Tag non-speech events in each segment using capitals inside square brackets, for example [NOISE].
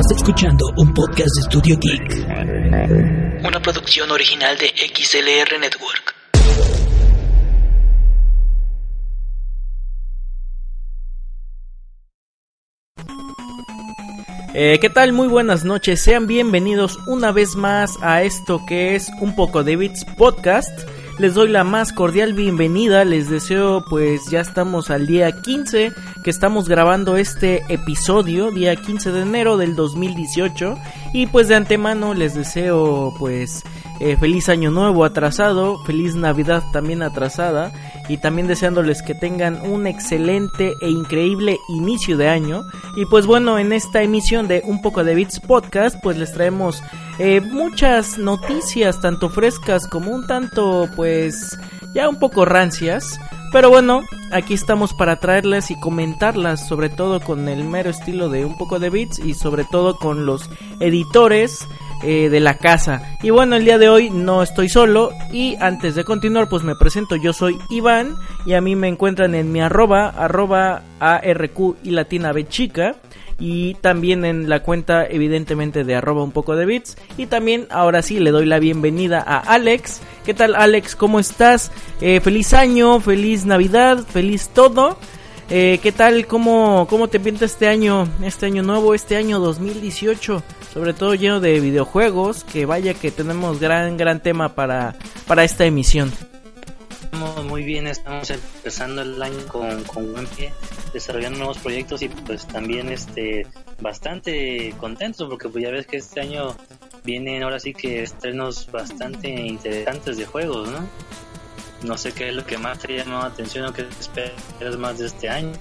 Estás escuchando un podcast de Studio Geek, una producción original de XLR Network. Eh, ¿Qué tal? Muy buenas noches. Sean bienvenidos una vez más a esto que es un poco de Bits Podcast. Les doy la más cordial bienvenida. Les deseo, pues ya estamos al día 15 que estamos grabando este episodio, día 15 de enero del 2018. Y pues de antemano les deseo, pues, eh, feliz año nuevo atrasado, feliz Navidad también atrasada. Y también deseándoles que tengan un excelente e increíble inicio de año. Y pues bueno, en esta emisión de Un poco de Bits Podcast, pues les traemos eh, muchas noticias, tanto frescas como un tanto, pues, ya un poco rancias. Pero bueno, aquí estamos para traerlas y comentarlas, sobre todo con el mero estilo de un poco de bits y sobre todo con los editores eh, de la casa. Y bueno, el día de hoy no estoy solo y antes de continuar pues me presento, yo soy Iván y a mí me encuentran en mi arroba, arroba ARQ y latina B chica y también en la cuenta evidentemente de arroba un poco de bits y también ahora sí le doy la bienvenida a Alex ¿qué tal Alex? ¿cómo estás? Eh, feliz año, feliz navidad, feliz todo eh, ¿qué tal? ¿Cómo, ¿cómo te pinta este año, este año nuevo, este año 2018? sobre todo lleno de videojuegos que vaya que tenemos gran gran tema para, para esta emisión Estamos muy bien, estamos empezando el año con, con buen pie, desarrollando nuevos proyectos y pues también este bastante contentos porque pues ya ves que este año vienen ahora sí que estrenos bastante interesantes de juegos, ¿no? No sé qué es lo que más te llamó la atención o qué esperas más de este año.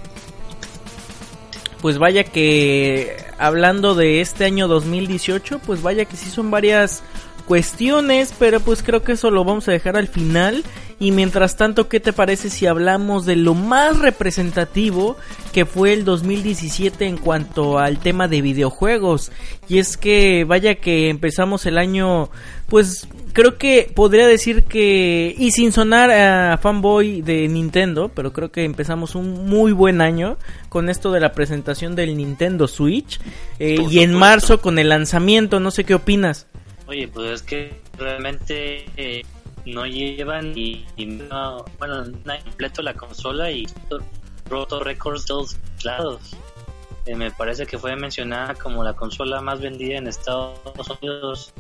Pues vaya que hablando de este año 2018, pues vaya que sí son varias cuestiones, pero pues creo que eso lo vamos a dejar al final. Y mientras tanto, ¿qué te parece si hablamos de lo más representativo que fue el 2017 en cuanto al tema de videojuegos? Y es que vaya que empezamos el año, pues creo que podría decir que, y sin sonar a fanboy de Nintendo, pero creo que empezamos un muy buen año con esto de la presentación del Nintendo Switch. Eh, y en marzo con el lanzamiento, no sé qué opinas. Oye, pues es que realmente eh, no llevan y, no, bueno, no completo la consola y roto récords todos lados. Eh, me parece que fue mencionada como la consola más vendida en Estados Unidos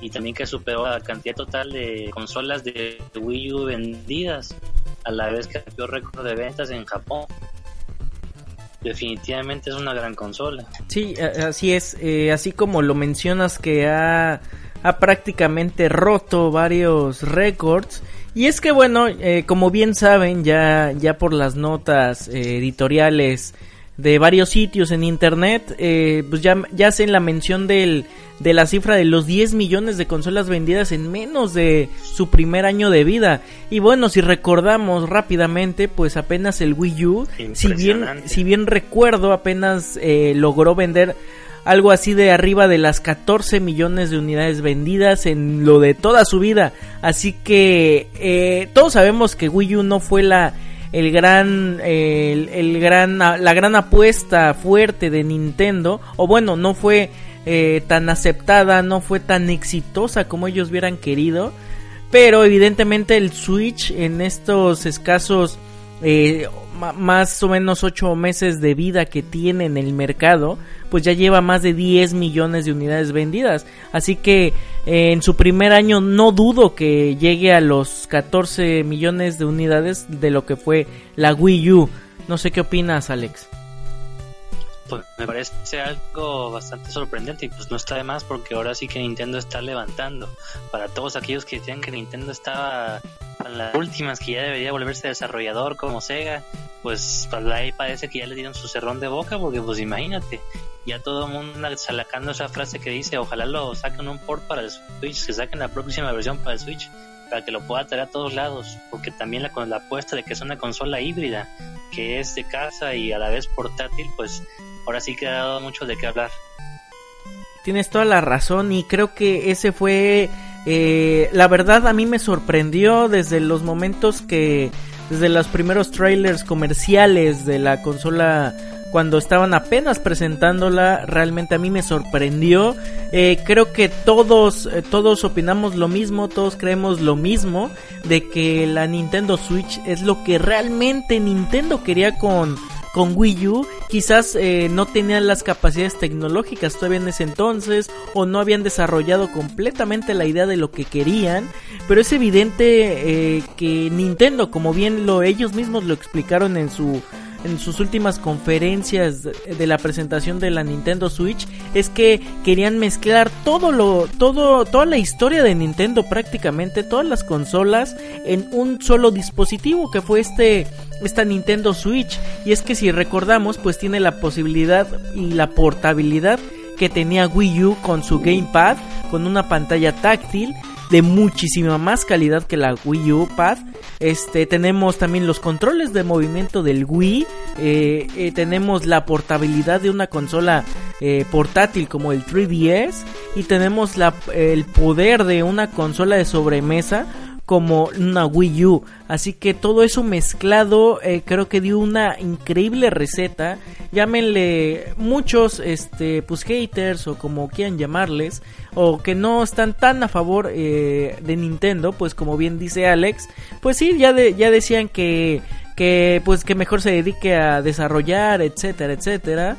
y también que superó la cantidad total de consolas de Wii U vendidas, a la vez que rompió récord de ventas en Japón. Definitivamente es una gran consola. Sí, así es. Eh, así como lo mencionas que ha ha prácticamente roto varios récords. Y es que bueno, eh, como bien saben, ya, ya por las notas eh, editoriales de varios sitios en internet, eh, pues ya, ya hacen la mención del, de la cifra de los 10 millones de consolas vendidas en menos de su primer año de vida. Y bueno, si recordamos rápidamente, pues apenas el Wii U, si bien, si bien recuerdo, apenas logró vender algo así de arriba de las 14 millones de unidades vendidas en lo de toda su vida. Así que eh, todos sabemos que Wii U no fue la el gran el, gran la gran apuesta fuerte de Nintendo o bueno no fue eh, tan aceptada no fue tan exitosa como ellos hubieran querido pero evidentemente el Switch en estos escasos eh, más o menos 8 meses de vida que tiene en el mercado, pues ya lleva más de 10 millones de unidades vendidas. Así que en su primer año no dudo que llegue a los 14 millones de unidades de lo que fue la Wii U. No sé qué opinas, Alex. Pues me parece algo bastante sorprendente y pues no está de más porque ahora sí que Nintendo está levantando. Para todos aquellos que decían que Nintendo estaba las últimas que ya debería volverse desarrollador como Sega, pues, pues ahí parece que ya le dieron su cerrón de boca porque pues imagínate, ya todo el mundo salacando esa frase que dice ojalá lo saquen un port para el Switch, que saquen la próxima versión para el Switch para que lo pueda traer a todos lados, porque también la, con la apuesta de que es una consola híbrida, que es de casa y a la vez portátil, pues ahora sí que ha dado mucho de qué hablar. Tienes toda la razón y creo que ese fue, eh, la verdad a mí me sorprendió desde los momentos que, desde los primeros trailers comerciales de la consola cuando estaban apenas presentándola, realmente a mí me sorprendió. Eh, creo que todos, eh, todos opinamos lo mismo, todos creemos lo mismo, de que la Nintendo Switch es lo que realmente Nintendo quería con, con Wii U. Quizás eh, no tenían las capacidades tecnológicas todavía en ese entonces, o no habían desarrollado completamente la idea de lo que querían, pero es evidente que Nintendo, como bien lo ellos mismos lo explicaron en su en sus últimas conferencias de la presentación de la Nintendo Switch es que querían mezclar todo lo todo toda la historia de Nintendo prácticamente todas las consolas en un solo dispositivo que fue este esta Nintendo Switch. Y es que si recordamos pues tiene la posibilidad y la portabilidad que tenía Wii U con su gamepad con una pantalla táctil de muchísima más calidad que la Wii U Pad. Este, tenemos también los controles de movimiento del Wii. Eh, eh, tenemos la portabilidad de una consola eh, portátil como el 3DS. Y tenemos la, el poder de una consola de sobremesa como una Wii U. Así que todo eso mezclado eh, creo que dio una increíble receta. Llámenle muchos este pues haters o como quieran llamarles o que no están tan a favor eh, de Nintendo, pues como bien dice Alex, pues sí ya ya decían que que pues que mejor se dedique a desarrollar, etcétera, etcétera.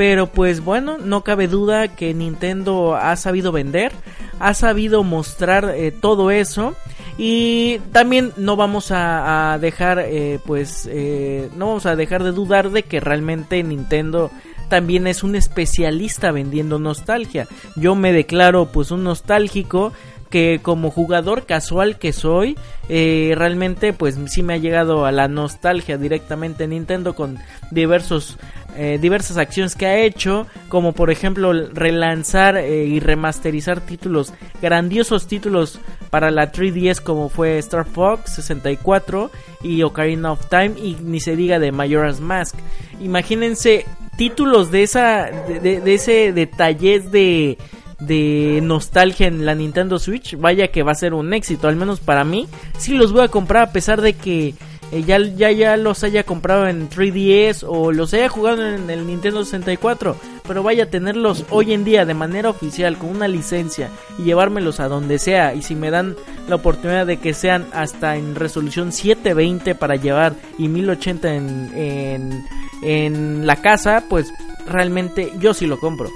Pero pues bueno, no cabe duda que Nintendo ha sabido vender, ha sabido mostrar eh, todo eso y también no vamos a, dejar, eh, pues, eh, no vamos a dejar de dudar de que realmente Nintendo también es un especialista vendiendo nostalgia. Yo me declaro, pues, un nostálgico que como jugador casual que soy, realmente pues sí me ha llegado a la nostalgia directamente Nintendo con diversos eh, diversas acciones que ha hecho, como por ejemplo relanzar eh, y remasterizar títulos, grandiosos títulos para la 3DS como fue Star Fox 64 y Ocarina of Time y ni se diga de Majora's Mask. Imagínense títulos de esa de, ese detalle de de nostalgia en la Nintendo Switch, vaya que va a ser un éxito, al menos para mí. Sí los voy a comprar a pesar de que eh, ya, ya, ya los haya comprado en 3DS o los haya jugado en el Nintendo 64, pero vaya a tenerlos hoy en día de manera oficial con una licencia y llevármelos a donde sea y si me dan la oportunidad de que sean hasta en resolución 720 para llevar y 1080 en, en, en la casa, pues realmente yo sí lo compro.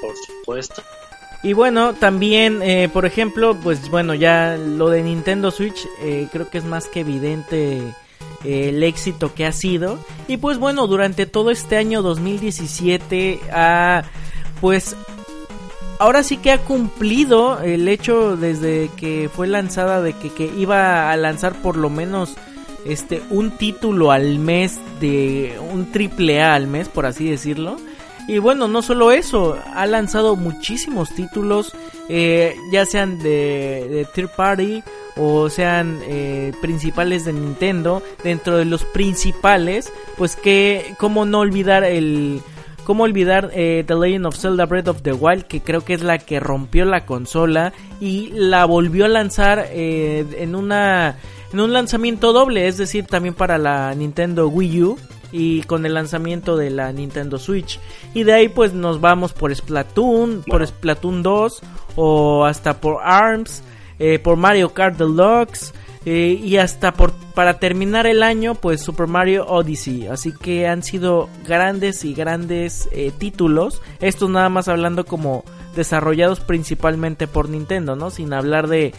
Por supuesto. Y bueno, también, eh, por ejemplo, pues bueno, ya lo de Nintendo Switch eh, creo que es más que evidente el éxito que ha sido. Y pues bueno, durante todo este año 2017 ha, pues, ahora sí que ha cumplido el hecho desde que fue lanzada de que, que iba a lanzar por lo menos este un título al mes de un triple A al mes, por así decirlo. Y bueno, no solo eso, ha lanzado muchísimos títulos, eh, ya sean de, third party o sean eh, principales de Nintendo. Dentro de los principales, pues que, cómo no olvidar el... Cómo olvidar eh, The Legend of Zelda Breath of the Wild, que creo que es la que rompió la consola y la volvió a lanzar en una en un lanzamiento doble, es decir, también para la Nintendo Wii U y con el lanzamiento de la Nintendo Switch. Y de ahí pues nos vamos por Splatoon, por Splatoon 2 o hasta por ARMS, eh, por Mario Kart Deluxe eh, y hasta por para terminar el año pues Super Mario Odyssey. Así que han sido grandes y grandes eh, títulos. Esto nada más hablando como desarrollados principalmente por Nintendo, ¿no? Sin hablar de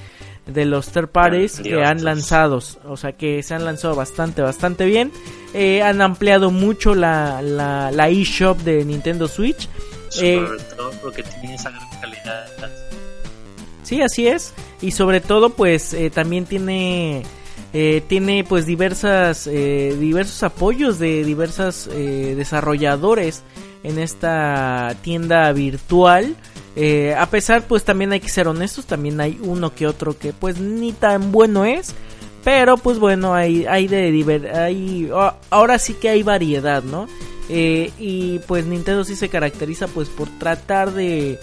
de los third parties que han lanzado, o sea que se han lanzado bastante, bastante bien. Eh, han ampliado mucho la, la, la eShop de Nintendo Switch. Sobre eh, todo porque tiene esa gran calidad. Sí, así es. Y sobre todo, pues eh, también tiene eh, tiene pues diversas eh, diversos apoyos de diversas desarrolladores en esta tienda virtual a pesar pues también hay que ser honestos también hay uno que otro que pues ni tan bueno es pero pues bueno hay hay de hay ahora sí que hay variedad no y pues Nintendo sí se caracteriza pues por tratar de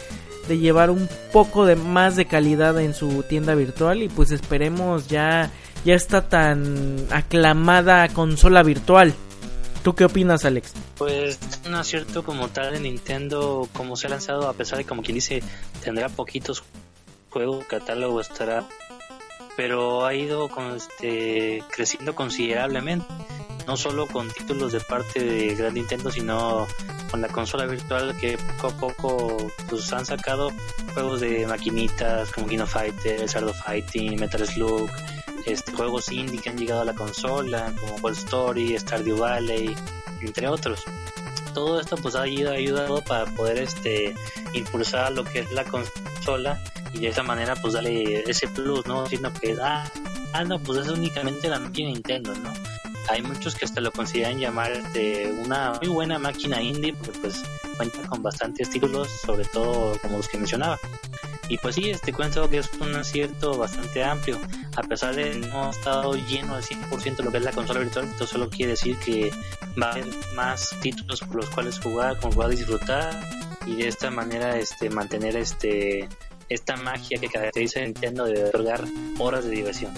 de llevar un poco de más de calidad en su tienda virtual y pues esperemos ya ya está tan aclamada consola virtual. ¿Tú qué opinas, Alex? Pues un acierto como tal de Nintendo, como se ha lanzado, a pesar de como quien dice, tendrá poquitos juegos, catálogo estará, pero ha ido con este, creciendo considerablemente no solo con títulos de parte de Gran Nintendo, sino con la consola virtual que poco a poco pues han sacado juegos de maquinitas como Kino Fighter, Shadow Fighting, Metal Slug, este, juegos indie que han llegado a la consola como World Story, Stardew Valley, entre otros. Todo esto pues ha ayudado para poder este impulsar lo que es la consola y de esa manera pues darle ese plus, ¿no? Diciendo que ah, ah no, pues es únicamente la máquina Nintendo, ¿no? hay muchos que hasta lo consideran llamar de una muy buena máquina indie porque pues cuenta con bastantes títulos, sobre todo como los que mencionaba. Y pues sí, este cuento que es un acierto bastante amplio, a pesar de no ha estado lleno al 100% de lo que es la consola virtual, esto solo quiere decir que va a haber más títulos por los cuales jugar, con cuales disfrutar y de esta manera este mantener este esta magia que caracteriza a Nintendo de otorgar horas de diversión.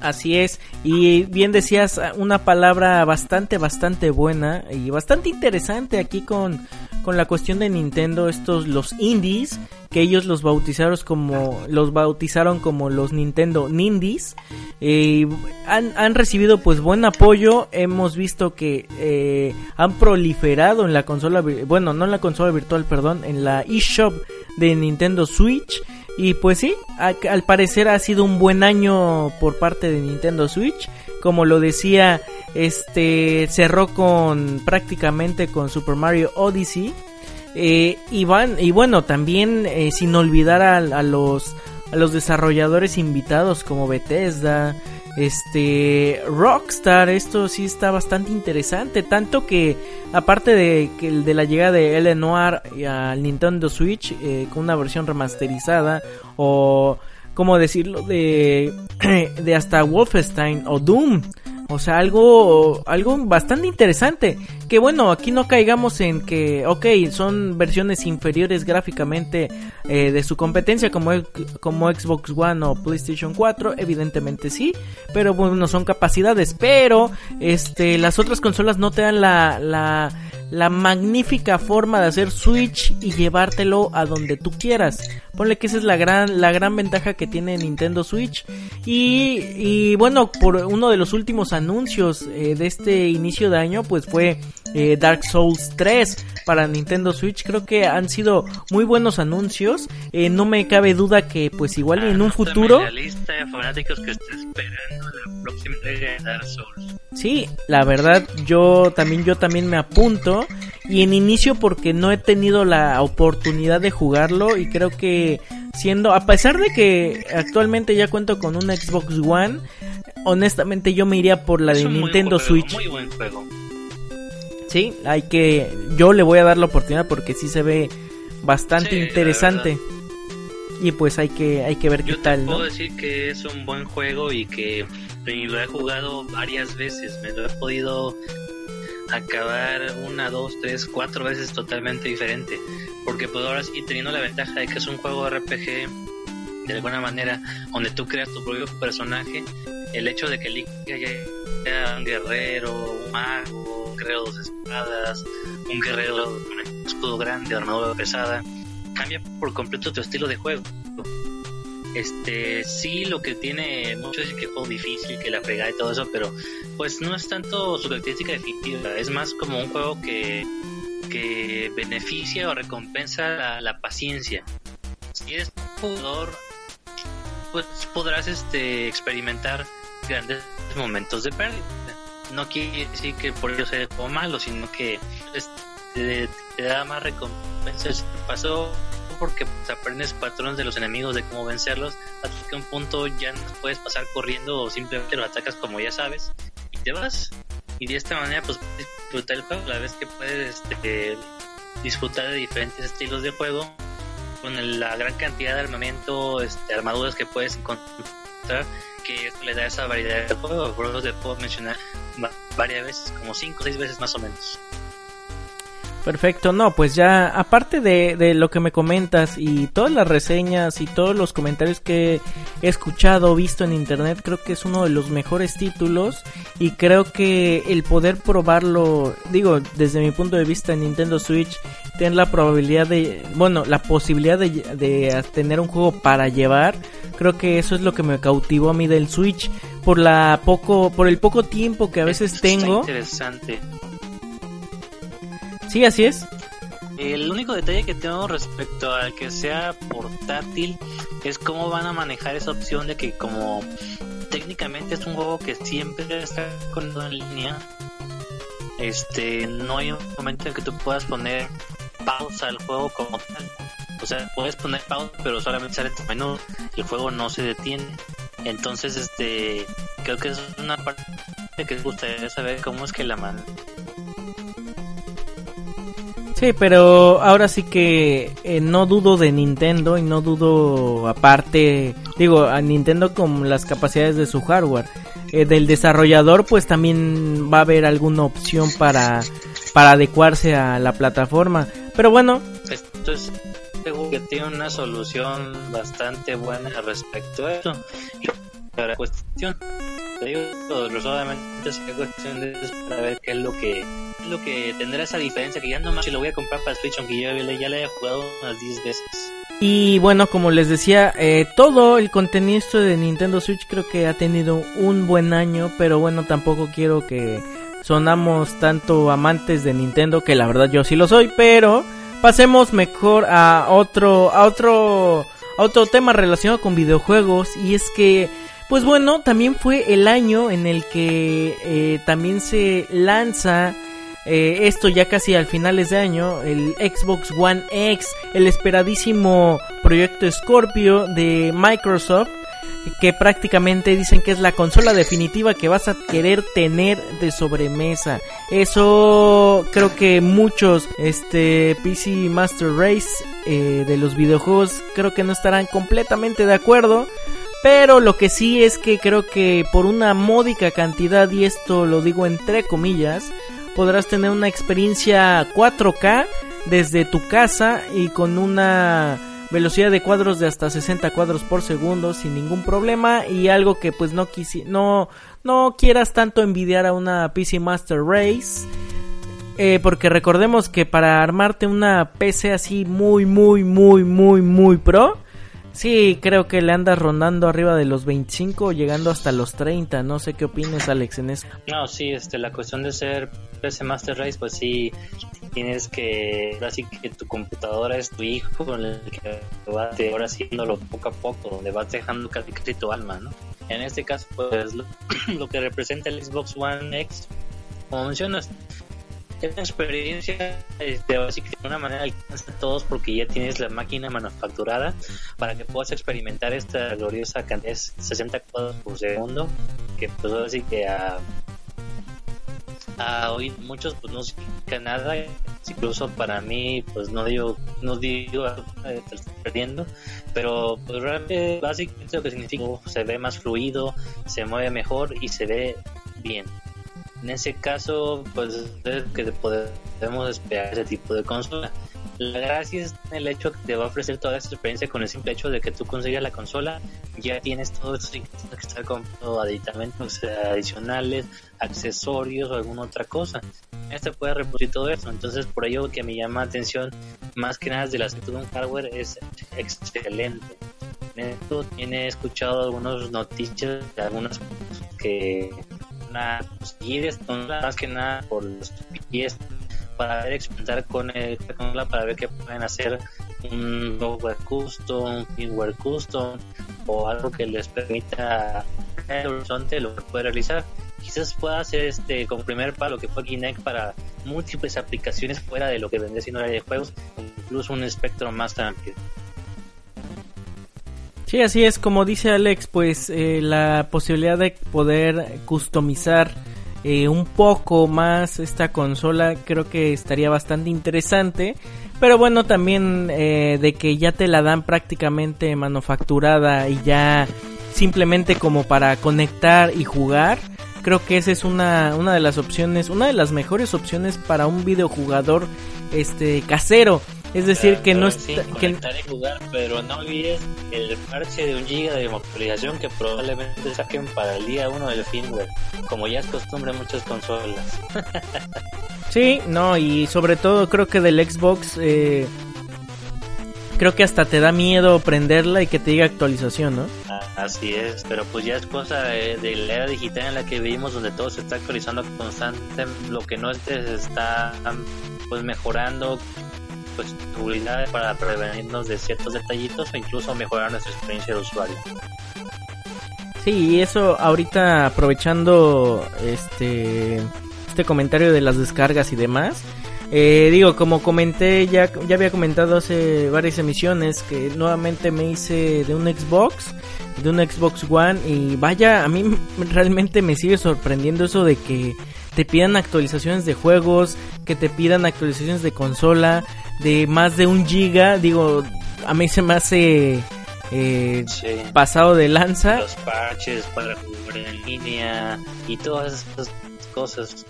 Así es, y bien decías una palabra bastante, bastante buena y bastante interesante aquí con, con la cuestión de Nintendo, estos los indies, que ellos los bautizaron como, los bautizaron como los Nintendo Nindies, eh, han, recibido pues buen apoyo, hemos visto que eh, han proliferado en la consola, bueno, no en la consola virtual, perdón, en la eShop de Nintendo Switch, y pues sí, al parecer ha sido un buen año por parte de Nintendo Switch. Como lo decía, este cerró con prácticamente con Super Mario Odyssey. Eh, y, van, y bueno, también eh, sin olvidar a, los, a los desarrolladores invitados como Bethesda, este Rockstar, esto sí está bastante interesante, tanto que aparte de que de la llegada de Noir al Nintendo Switch eh, con una versión remasterizada o como decirlo de [CLEARS THROAT] de hasta Wolfenstein o Doom o sea, algo, algo bastante interesante. Que bueno, aquí no caigamos en que, ok, son versiones inferiores gráficamente eh, de su competencia como, como Xbox One o PlayStation 4. Evidentemente sí, pero bueno, son capacidades. Pero, este, las otras consolas no te dan la, la, la magnífica forma de hacer Switch y llevártelo a donde tú quieras. Ponle que esa es la gran, la gran ventaja que tiene Nintendo Switch. Y, y bueno, por uno de los últimos anuncios eh, de este inicio de año, pues fue eh, Dark Souls 3 para Nintendo Switch. Creo que han sido muy buenos anuncios. Eh, no me cabe duda que pues igual en un futuro... La lista de fanáticos que está esperando la próxima entrega de Dark Souls. Sí, la verdad yo también yo también me apunto y en inicio porque no he tenido la oportunidad de jugarlo y creo que siendo a pesar de que actualmente ya cuento con un Xbox One, honestamente yo me iría por la de Nintendo Switch. Muy buen juego. Sí, hay que yo le voy a dar la oportunidad porque sí se ve bastante interesante. Y pues hay que hay que ver qué tal, puedo decir que es un buen juego y que lo he jugado varias veces, me lo he podido acabar una, dos, tres, cuatro veces totalmente diferente. Porque pues ahora sí, teniendo la ventaja de que es un juego RPG, de alguna manera, donde tú creas tu propio personaje, el hecho de que Link sea un guerrero, un mago, un guerrero de espadas, un guerrero con un escudo grande, armadura pesada, cambia por completo tu estilo de juego. Este, sí, lo que tiene mucho es que es juego difícil, que la fregada y todo eso, pero pues no es tanto su característica definitiva, es más como un juego que, que beneficia o recompensa la, paciencia. Si eres jugador, pues podrás este, experimentar grandes momentos de pérdida. No quiere decir que por ello sea como malo, sino que este, te, da más recompensas. Pasó porque pues, aprendes patrones de los enemigos, de cómo vencerlos, hasta que un punto ya no puedes pasar corriendo o simplemente los atacas como ya sabes y te vas. Y de esta manera pues disfrutar el juego, la vez que puedes este, disfrutar de diferentes estilos de juego con la gran cantidad de armamento, este, armaduras que puedes encontrar, que le da esa variedad de juego. Por eso te puedo mencionar varias veces, como 5 o 6 veces más o menos. Perfecto, no, pues ya aparte de, de, lo que me comentas y todas las reseñas y todos los comentarios que he escuchado, visto en internet, creo que es uno de los mejores títulos y creo que el poder probarlo, digo, desde mi punto de vista en Nintendo Switch, tener la probabilidad de, bueno, la posibilidad de, de tener un juego para llevar, creo que eso es lo que me cautivó a mí del Switch por la poco, por el poco tiempo que a veces tengo. Interesante. Sí, así es. El único detalle que tengo respecto al que sea portátil es cómo van a manejar esa opción de que como técnicamente es un juego que siempre está con en línea, este no hay un momento en que tú puedas poner pausa al juego como tal. O sea, puedes poner pausa, pero solamente sale tu menú, el juego no se detiene. Entonces, este, creo que es una parte que me gustaría saber cómo es que la man Sí, pero ahora sí que eh, no dudo de Nintendo y no dudo aparte, digo, a Nintendo con las capacidades de su hardware. Eh, del desarrollador pues también va a haber alguna opción para, para adecuarse a la plataforma. Pero bueno. Esto es que tiene una solución bastante buena respecto a eso. La cuestión, te digo, solamente es cuestión de para ver qué es lo que lo que tendrá esa diferencia que ya no más si lo voy a comprar para Switch aunque yo ya le haya jugado unas 10 veces. Y bueno, como les decía, eh, todo el contenido de Nintendo Switch creo que ha tenido un buen año, pero bueno, tampoco quiero que sonamos tanto amantes de Nintendo, que la verdad yo sí lo soy, pero pasemos mejor a otro, a otro, a otro tema relacionado con videojuegos y es que pues bueno, también fue el año en el que eh, también se lanza eh, esto ya casi al finales de año, el Xbox One X, el esperadísimo proyecto Scorpio de Microsoft, que prácticamente dicen que es la consola definitiva que vas a querer tener de sobremesa. Eso creo que muchos este PC Master Race eh, de los videojuegos creo que no estarán completamente de acuerdo. Pero lo que sí es que creo que por una módica cantidad, y esto lo digo entre comillas, podrás tener una experiencia 4K desde tu casa y con una velocidad de cuadros de hasta 60 cuadros por segundo sin ningún problema y algo que pues no quisi no no quieras tanto envidiar a una PC Master Race eh, porque recordemos que para armarte una PC así muy muy muy muy muy pro Sí, creo que le andas rondando arriba de los 25, llegando hasta los 30. No sé qué opines, Alex, en eso. No, sí, este, la cuestión de ser PC Master Race, pues sí, tienes que, ahora sí que tu computadora es tu hijo, con el que vas ahora haciéndolo poco a poco, donde vas dejando casi, casi tu alma, ¿no? En este caso, pues lo, [CLEARS THROAT] lo que representa el Xbox One X, como mencionas, es experiencia este, básicamente de una manera alcanza a todos porque ya tienes la máquina manufacturada para que puedas experimentar esta gloriosa cantidad de 60 cuadros por segundo que pues ahora sí que a, a hoy muchos pues no significa nada. Incluso para mí pues no digo no digo estoy perdiendo pero pues realmente básicamente lo que significa se ve más fluido se mueve mejor y se ve bien en ese caso, pues es que podemos esperar ese tipo de consola. La gracia es el hecho que te va a ofrecer toda esa experiencia con el simple hecho de que tú consigas la consola, ya tienes todo esto que estar comprando aditamentos adicionales, accesorios o alguna otra cosa. Este puede reproducir todo eso, entonces por ello que me llama la atención más que nada de la de un hardware es excelente. En esto tiene escuchado algunas noticias de algunas que más que nada por los pies para ver experimentar con el para ver qué pueden hacer un software custom, un firmware custom o algo que les permita el horizonte lo que puede realizar. Quizás pueda hacer este como primer palo que fue Kinect para múltiples aplicaciones fuera de lo que vendría siendo el área de juegos, incluso un espectro más amplio. Sí, así es, como dice Alex, pues eh, la posibilidad de poder customizar eh, un poco más esta consola creo que estaría bastante interesante. Pero bueno, también eh, de que ya te la dan prácticamente manufacturada y ya simplemente como para conectar y jugar. Creo que esa es una, una de las opciones, una de las mejores opciones para un videojugador este casero. Es decir, que no está. que... jugar, pero no olvides el parche de un giga de actualización que probablemente saquen para el día 1 del firmware, como ya es costumbre en muchas consolas. [LAUGHS] sí, no, y sobre todo creo que del Xbox. Eh, creo que hasta te da miedo prenderla y que te diga actualización, ¿no? Así es, pero pues ya es cosa de, la era digital en la que vivimos donde todo se está actualizando constante, lo que no se está pues mejorando pues seguridad para prevenirnos de ciertos detallitos o incluso mejorar nuestra experiencia de usuario. Sí, eso ahorita aprovechando este este comentario de las descargas y demás. Eh, digo, como comenté, ya, ya había comentado hace varias emisiones que nuevamente me hice de un Xbox, de un Xbox One y vaya, a mí [LAUGHS] realmente me sigue sorprendiendo eso de que te pidan actualizaciones de juegos, que te pidan actualizaciones de consola, de más de un giga, digo, a mí se me hace eh, pasado de lanza. Los parches para jugar en línea y todas esas cosas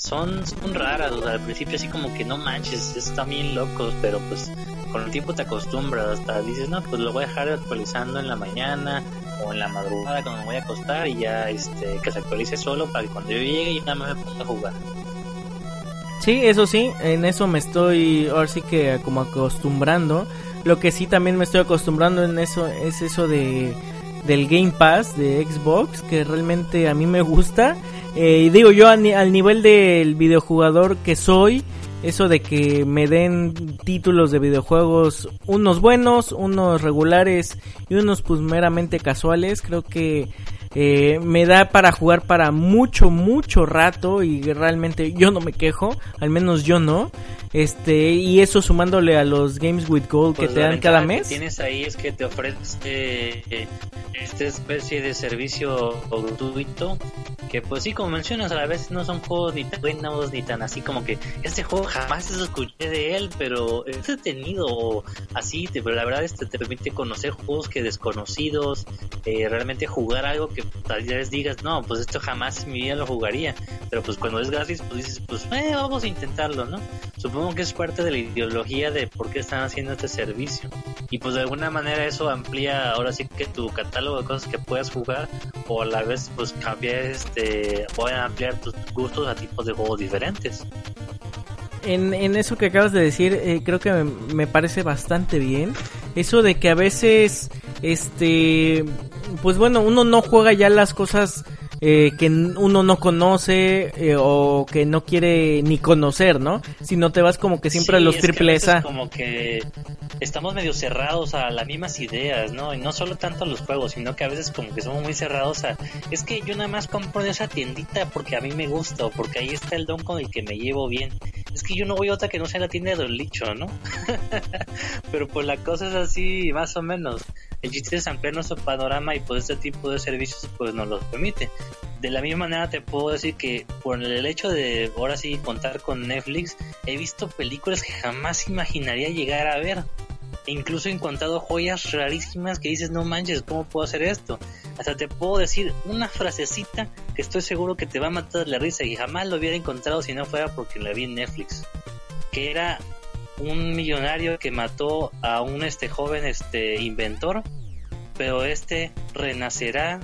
son, son raras, o sea, al principio así como que no manches, están bien locos, pero pues con el tiempo te acostumbras, hasta dices, no, pues lo voy a dejar actualizando en la mañana o en la madrugada cuando me voy a acostar y ya este que se actualice solo para que cuando yo llegue ya nada más me ponga a jugar. Sí, eso sí, en eso me estoy ahora sí que como acostumbrando. Lo que sí también me estoy acostumbrando en eso es eso de del Game Pass de Xbox que realmente a mí me gusta. Eh, y digo yo al nivel del videojugador que soy, eso de que me den títulos de videojuegos, unos buenos, unos regulares y unos pues meramente casuales, creo que eh, me da para jugar para mucho, mucho rato y realmente yo no me quejo, al menos yo no. Este, y eso sumándole a los Games with Gold que pues te dan cada mes. Que tienes ahí es que te ofrece eh, esta especie de servicio gratuito que pues sí, como mencionas, a la vez no son juegos ni tan buenos ni tan así como que este juego jamás escuché de él, pero es detenido así, pero la verdad este te permite conocer juegos que desconocidos, eh, realmente jugar algo que tal vez digas, no, pues esto jamás en mi vida lo jugaría, pero pues cuando es gratis, pues dices, pues eh, vamos a intentarlo, ¿no? Supongo que es parte de la ideología de por qué están haciendo este servicio. Y pues de alguna manera eso amplía ahora sí que tu catálogo de cosas que puedas jugar o a la vez pues cambiar este, pueden ampliar tus gustos a tipos de juegos diferentes. En, en eso que acabas de decir, eh, creo que me, me parece bastante bien. Eso de que a veces, este, pues bueno, uno no juega ya las cosas eh, que uno no conoce eh, o que no quiere ni conocer, ¿no? Si no te vas como que siempre a los triple A. Como que estamos medio cerrados a las mismas ideas, ¿no? Y no solo tanto a los juegos, sino que a veces como que somos muy cerrados a... Es que yo nada más compro en esa tiendita porque a mí me gusta o porque ahí está el don con el que me llevo bien. Es que yo no voy a otra que no sea la tienda de Don Licho, ¿no? [LAUGHS] Pero pues la cosa es así, más o menos el chiste es ampliar nuestro panorama y pues este tipo de servicios pues nos los permite. De la misma manera te puedo decir que por el hecho de ahora sí contar con Netflix, he visto películas que jamás imaginaría llegar a ver. E incluso he encontrado joyas rarísimas que dices, no manches, ¿cómo puedo hacer esto? Hasta te puedo decir una frasecita que estoy seguro que te va a matar la risa y jamás lo hubiera encontrado si no fuera porque la vi en Netflix. Que era un millonario que mató a un este joven este inventor, pero este renacerá,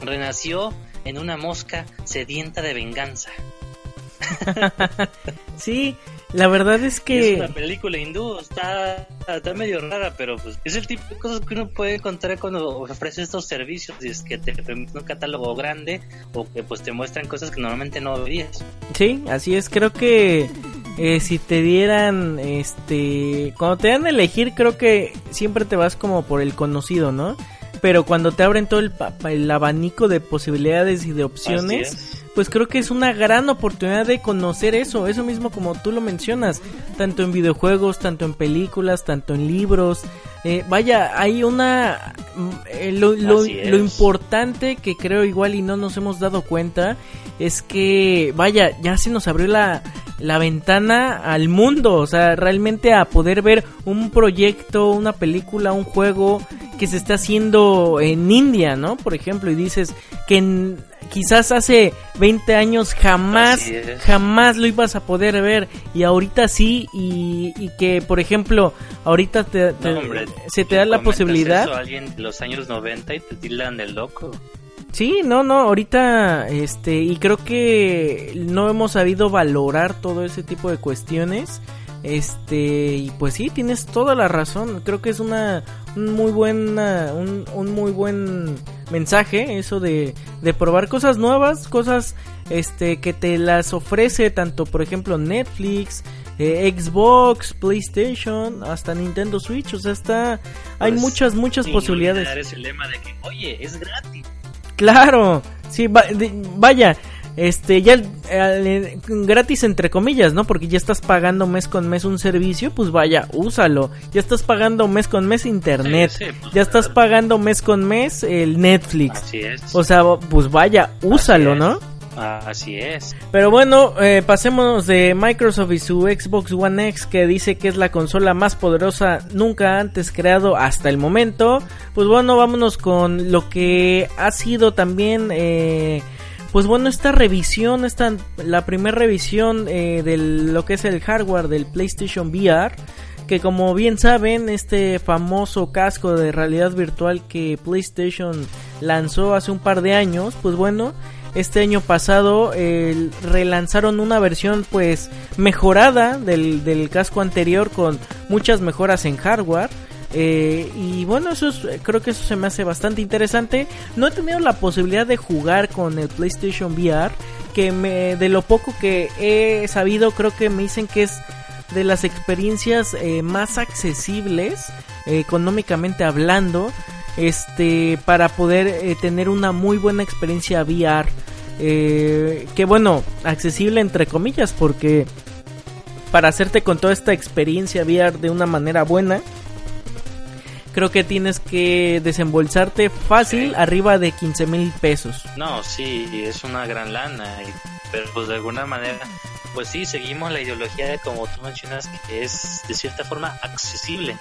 renació en una mosca sedienta de venganza. [LAUGHS] sí, la verdad es que es una película hindú, está, está medio rara, pero pues es el tipo de cosas que uno puede encontrar cuando ofrece estos servicios, y es que te permite un catálogo grande o que pues te muestran cosas que normalmente no verías. Sí, así es, creo que eh, si te dieran, este, cuando te dan a elegir, creo que siempre te vas como por el conocido, ¿no? Pero cuando te abren todo el, el abanico de posibilidades y de opciones, pues creo que es una gran oportunidad de conocer eso, eso mismo como tú lo mencionas, tanto en videojuegos, tanto en películas, tanto en libros. Eh, vaya, hay una... Mm, eh, lo, lo, lo importante que creo igual y no nos hemos dado cuenta es que, vaya, ya se nos abrió la, la ventana al mundo, o sea, realmente a poder ver un proyecto, una película, un juego que se está haciendo en India, ¿no? Por ejemplo, y dices que quizás hace 20 años jamás, jamás lo ibas a poder ver y ahorita sí y, que, por ejemplo, ahorita te, se te da la posibilidad... a alguien de los años 90 y te tiran de loco. Sí, no, no, ahorita, este, y creo que no hemos sabido valorar todo ese tipo de cuestiones. Este, y pues sí, tienes toda la razón. Creo que es una un muy buena, un, un muy buen mensaje eso de, de probar cosas nuevas, cosas este que te las ofrece tanto, por ejemplo, Netflix, eh, Xbox, PlayStation, hasta Nintendo Switch, o sea, está hay pues, muchas muchas posibilidades. el lema de que, oye, es gratis. Claro, sí, vaya, este, ya eh, gratis entre comillas, ¿no? Porque ya estás pagando mes con mes un servicio, pues vaya, úsalo. Ya estás pagando mes con mes internet. Pues, ya estás pagando mes con mes el Netflix. Así es. O sea, pues vaya, úsalo, ¿no? Así es. Pero bueno, eh, pasemos de Microsoft y su Xbox One X que dice que es la consola más poderosa nunca antes creado hasta el momento. Pues bueno, vámonos con lo que ha sido también... Eh, pues bueno, esta revisión, esta, la primera revisión eh, de lo que es el hardware del PlayStation VR, que como bien saben, este famoso casco de realidad virtual que PlayStation lanzó hace un par de años, pues bueno, este año pasado relanzaron una versión pues mejorada del, casco anterior con muchas mejoras en hardware. Eh, y bueno, eso creo que eso se me hace bastante interesante. No he tenido la posibilidad de jugar con el PlayStation VR, que me, de lo poco que he sabido, creo que me dicen que es de las experiencias eh, más accesibles, económicamente hablando este para poder eh, tener una muy buena experiencia VR eh, que bueno accesible entre comillas porque para hacerte con toda esta experiencia VR de una manera buena creo que tienes que desembolsarte fácil arriba de 15 mil pesos. No sí es una gran lana pero pues de alguna manera pues sí seguimos la ideología de como tú mencionas que es de cierta forma accesible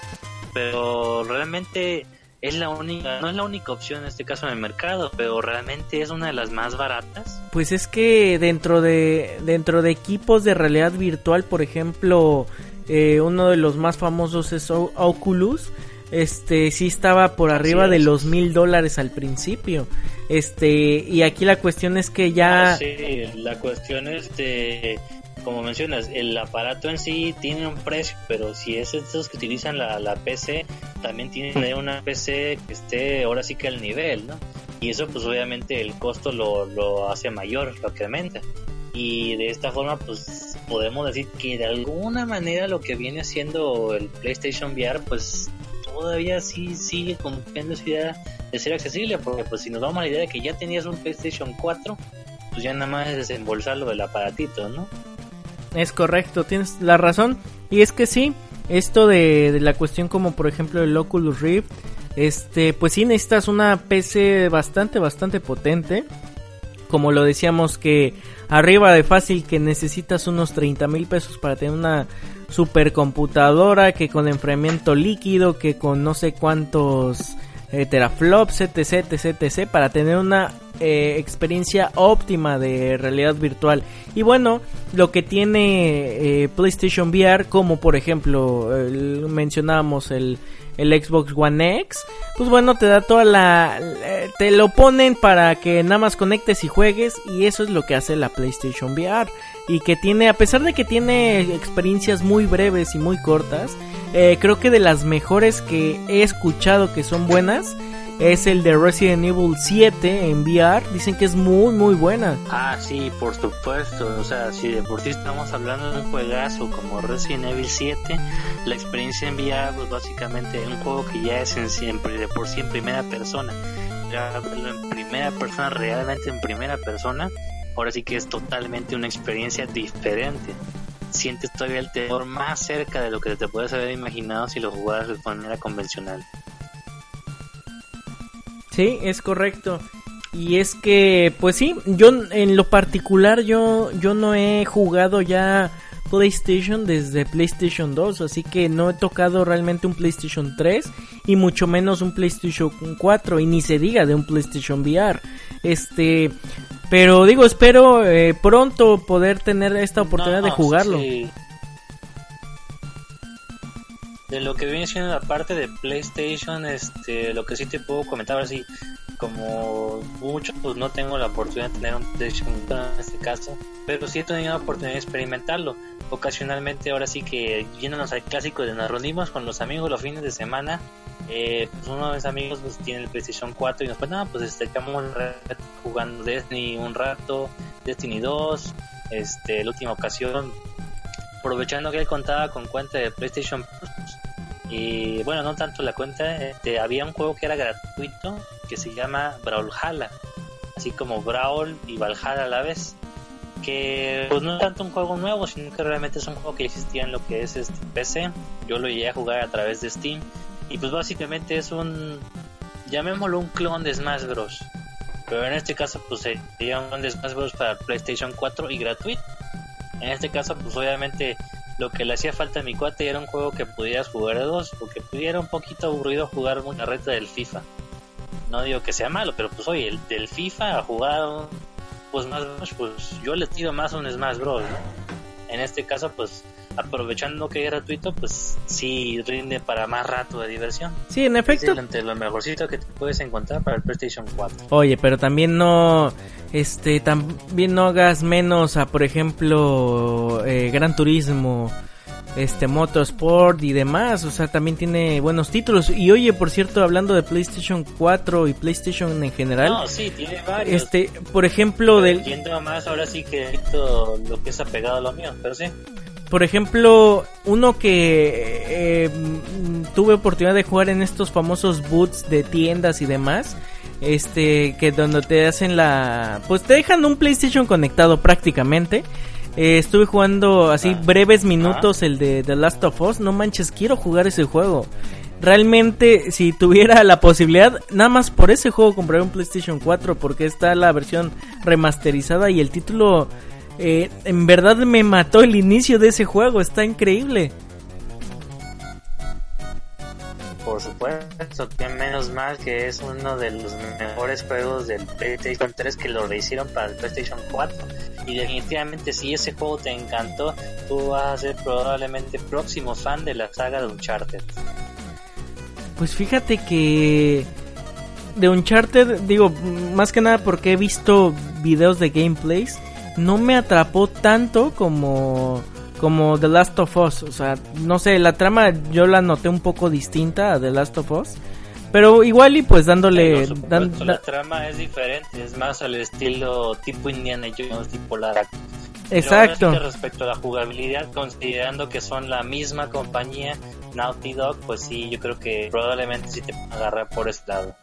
pero realmente es la única, no es la única opción en este caso en el mercado, pero realmente es una de las más baratas. Pues es que dentro de dentro de equipos de realidad virtual, por ejemplo, eh, uno de los más famosos es Oculus. Este sí estaba por arriba de los mil dólares al principio. Este, y aquí la cuestión es que ya. Ah, sí, la cuestión es de como mencionas, el aparato en sí tiene un precio, pero si es estos que utilizan la, la PC, también tienen una PC que esté ahora sí que al nivel, ¿no? Y eso pues obviamente el costo lo, lo hace mayor, lo incrementa. Y de esta forma pues podemos decir que de alguna manera lo que viene haciendo el PlayStation VR pues todavía sí sigue cumpliendo su idea de ser accesible, porque pues si nos damos la idea de que ya tenías un PlayStation 4, pues ya nada más es desembolsarlo del aparatito, ¿no? Es correcto, tienes la razón. Y es que sí, esto de, la cuestión como por ejemplo el Oculus Rift, este, pues sí necesitas una PC bastante, bastante potente. Como lo decíamos que arriba de fácil que necesitas unos 30 mil pesos para tener una supercomputadora que con enfriamiento líquido, que con no sé cuántos eh, teraflops, etc, etc, etc, para tener una eh, experiencia óptima de realidad virtual. Y bueno, lo que tiene eh, PlayStation VR, como por ejemplo mencionábamos el, el Xbox One X, pues bueno, te da toda la... te lo ponen para que nada más conectes y juegues y eso es lo que hace la PlayStation VR. Y que tiene, a pesar de que tiene experiencias muy breves y muy cortas, eh, creo que de las mejores que he escuchado que son buenas es el de Resident Evil 7 en VR. Dicen que es muy, muy buena. Ah, sí, por supuesto. O sea, si de por sí estamos hablando de un juegazo como Resident Evil 7, la experiencia en VR, pues básicamente es un juego que ya es en siempre, de por sí en primera persona. Ya en primera persona, realmente en primera persona, ahora sí que es totalmente una experiencia diferente. Sientes todavía el terror más cerca de lo que te puedes haber imaginado si lo jugaras de manera convencional. Sí, es correcto. Y es que, pues sí, yo en lo particular yo, yo no he jugado ya PlayStation desde PlayStation 2, así que no he tocado realmente un PlayStation 3 y mucho menos un PlayStation 4 y ni se diga de un PlayStation VR. Este, pero digo, espero eh, pronto poder tener esta oportunidad de jugarlo. De lo que viene siendo la parte de PlayStation, este, lo que sí te puedo comentar así, como mucho, pues no tengo la oportunidad de tener un PlayStation en este caso, pero sí he tenido la oportunidad de experimentarlo. Ocasionalmente, ahora sí que yéndonos al clásico de nos reunimos con los amigos los fines de semana. Eh, pues uno de mis amigos pues, tiene el PlayStation 4 y nos pues no, pues este, quedamos jugando Destiny un rato, Destiny 2, este, la última ocasión, aprovechando que él contaba con cuenta de PlayStation Plus, y bueno, no tanto la cuenta, este, había un juego que era gratuito que se llama Brawlhalla, así como Brawl y Valhalla a la vez. Que pues no es tanto un juego nuevo, sino que realmente es un juego que existía en lo que es este PC. Yo lo llegué a jugar a través de Steam. Y pues básicamente es un, llamémoslo un clon de Smash Bros. Pero en este caso pues sería un de Smash Bros para PlayStation 4 y gratuito. En este caso pues obviamente lo que le hacía falta a mi cuate era un juego que pudieras jugar de dos, porque pudiera un poquito aburrido jugar una reta del FIFA. No digo que sea malo, pero pues oye, el del FIFA a jugar pues más pues yo le tiro más un Smash Bros. En este caso, pues aprovechando que es gratuito, pues sí rinde para más rato de diversión. Sí, en efecto. Es entre lo mejorcito que te puedes encontrar para el PlayStation 4. Oye, pero también no, este, también no hagas menos a, por ejemplo, eh, Gran Turismo este Motorsport y demás, o sea, también tiene buenos títulos. Y oye, por cierto, hablando de PlayStation 4 y PlayStation en general, no, sí, tiene varios. Este, por ejemplo, del yendo más ahora sí que lo que es apegado a lo mío, pero sí. Por ejemplo, uno que eh, tuve oportunidad de jugar en estos famosos boots de tiendas y demás, este, que donde te hacen la, pues te dejan un PlayStation conectado prácticamente eh, estuve jugando así ah. breves minutos el de The Last of Us. No manches, quiero jugar ese juego. Realmente, si tuviera la posibilidad, nada más por ese juego compraría un PlayStation 4 porque está la versión remasterizada y el título eh, en verdad me mató el inicio de ese juego. Está increíble. Por supuesto, que menos mal que es uno de los mejores juegos del PlayStation 3 que lo rehicieron para el PlayStation 4. Y definitivamente si ese juego te encantó, tú vas a ser probablemente próximo fan de la saga de Uncharted. Pues fíjate que de Uncharted, digo, más que nada porque he visto videos de gameplays, no me atrapó tanto como como The Last of Us. O sea, no sé, la trama yo la noté un poco distinta a The Last of Us. Pero igual y pues dándole... la trama es diferente, es más al estilo tipo Indiana Jones, tipo Lara. Exacto. respecto a la jugabilidad, considerando que son la misma compañía, Naughty Dog, pues sí, yo creo que probablemente sí te agarrar por este lado.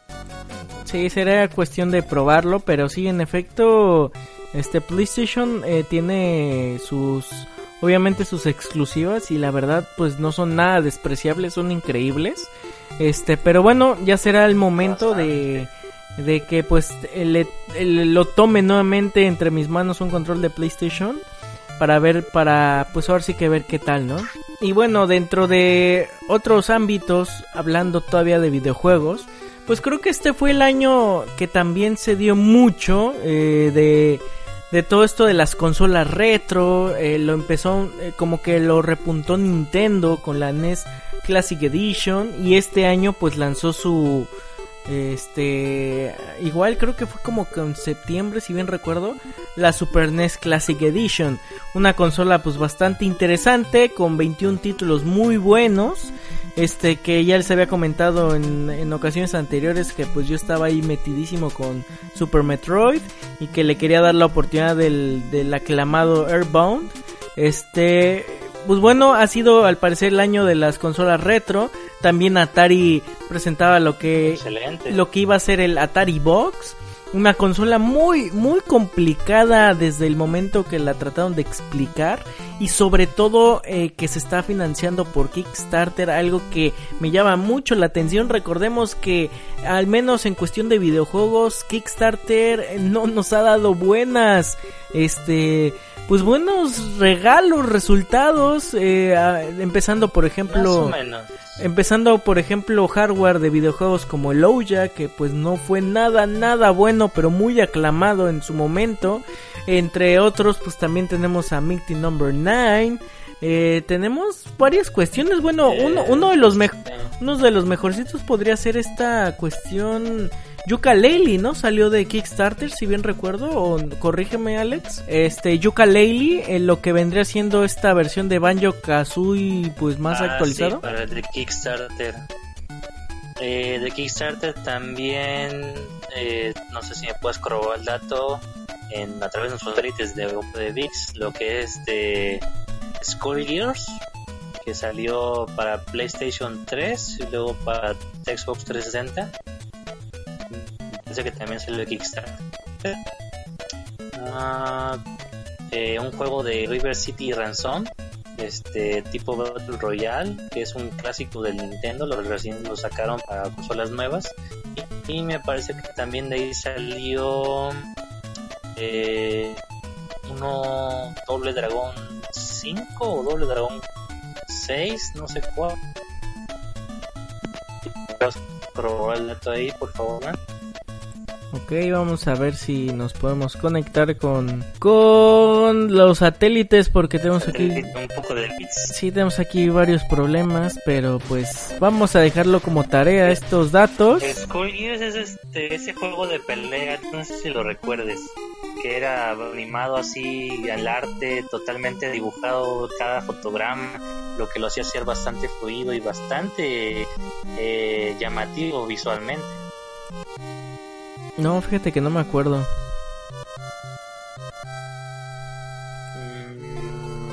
Sí, sería cuestión de probarlo, pero sí, en efecto, este PlayStation eh, tiene sus obviamente sus exclusivas y la verdad pues no son nada despreciables, son increíbles. Este, pero bueno, ya será el momento de de que pues lo tome nuevamente entre mis manos un control de PlayStation para ver para pues ahora sí que ver qué tal, ¿no? Y bueno, dentro de otros ámbitos, hablando todavía de videojuegos, pues creo que este fue el año que también se dio mucho eh, de de todo esto de las consolas retro, eh, lo empezó eh, como que lo repuntó Nintendo con la NES Classic Edition y este año pues lanzó su este igual creo que fue como que en septiembre si bien recuerdo la Super NES Classic Edition. Una consola pues bastante interesante con 21 títulos muy buenos. Este que ya les había comentado en, en, ocasiones anteriores que pues yo estaba ahí metidísimo con Super Metroid y que le quería dar la oportunidad del, del aclamado Airbound. Este pues bueno ha sido al parecer el año de las consolas retro también Atari presentaba lo que lo que iba a ser el Atari Box una consola muy muy complicada desde el momento que la trataron de explicar y sobre todo eh, que se está financiando por Kickstarter algo que me llama mucho la atención. Recordemos que al menos en cuestión de videojuegos Kickstarter no nos ha dado buenas este pues buenos regalos, resultados, eh, empezando por ejemplo, empezando por ejemplo hardware de videojuegos como el Ouya, que pues no fue nada, nada bueno, pero muy aclamado en su momento, entre otros pues también tenemos a Mighty Number 9, eh, tenemos varias cuestiones, bueno, uno, uno de los uno de los mejorcitos podría ser esta cuestión Yuka Laylee, ¿no? Salió de Kickstarter, si bien recuerdo, o corrígeme Alex. Este, Yuka Laylee, en lo que vendría siendo esta versión de Banjo Kazooie, pues más ah, actualizado. Sí, para el de Kickstarter. Eh, de Kickstarter también, eh, no sé si me puedes corroborar el dato, en, a través de nuestros satélites de, de VIX, lo que es de Gears que salió para PlayStation 3 y luego para Xbox 360 que también salió de Kickstarter. Ah, un juego de River City Ransom, este tipo Battle Royale, que es un clásico del Nintendo, lo recién lo sacaron para consolas nuevas. Y, me parece que también de ahí salió eh, uno Doble Dragón 5 o Doble Dragón 6, no sé cuál. probar el dato ahí, por favor. Ok, vamos a ver si nos podemos conectar con con los satélites porque tenemos aquí un poco de Sí, tenemos aquí varios problemas, pero pues vamos a dejarlo como tarea estos datos. Skullgirls es este ese juego de pelea, no sé si lo recuerdes, que era animado así al arte, totalmente dibujado cada fotograma, lo que lo hacía ser bastante fluido y bastante eh, llamativo visualmente. No, fíjate que no me acuerdo. Mm,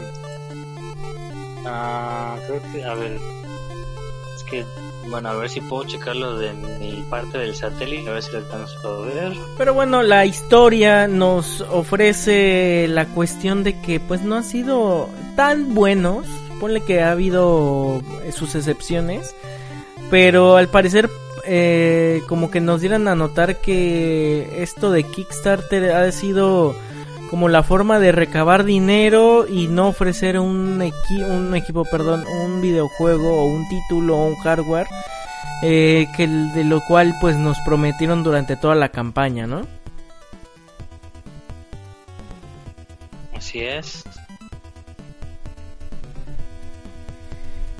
ah, creo que, a ver, es que, bueno, a ver si puedo checarlo de mi parte del satélite, a ver si lo alcanzo a ver. Pero bueno, la historia nos ofrece la cuestión de que, pues, no han sido tan buenos. Ponle que ha habido sus excepciones, pero al parecer eh, como que nos dieran a notar que esto de Kickstarter ha sido como la forma de recabar dinero y no ofrecer un, un equipo, perdón, un videojuego o un título o un hardware eh, que de lo cual pues nos prometieron durante toda la campaña, ¿no? Así es.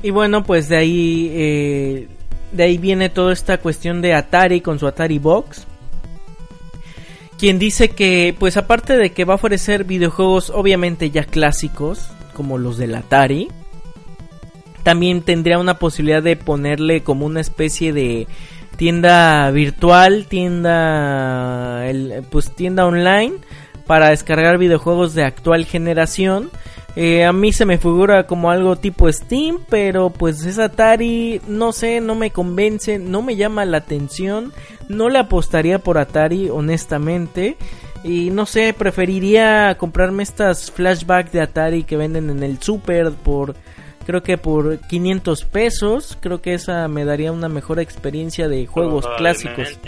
Y bueno, pues de ahí eh, de ahí viene toda esta cuestión de Atari con su Atari Box. Quien dice que, pues aparte de que va a ofrecer videojuegos obviamente ya clásicos, como los del Atari, también tendría una posibilidad de ponerle como una especie de tienda virtual, tienda, pues tienda online para descargar videojuegos de actual generación eh, a mí se me figura como algo tipo Steam, pero pues es Atari, no sé, no me convence, no me llama la atención, no le apostaría por Atari honestamente. Y no sé, preferiría comprarme estas flashbacks de Atari que venden en el super por creo que por 500 pesos, creo que esa me daría una mejor experiencia de juegos clásicos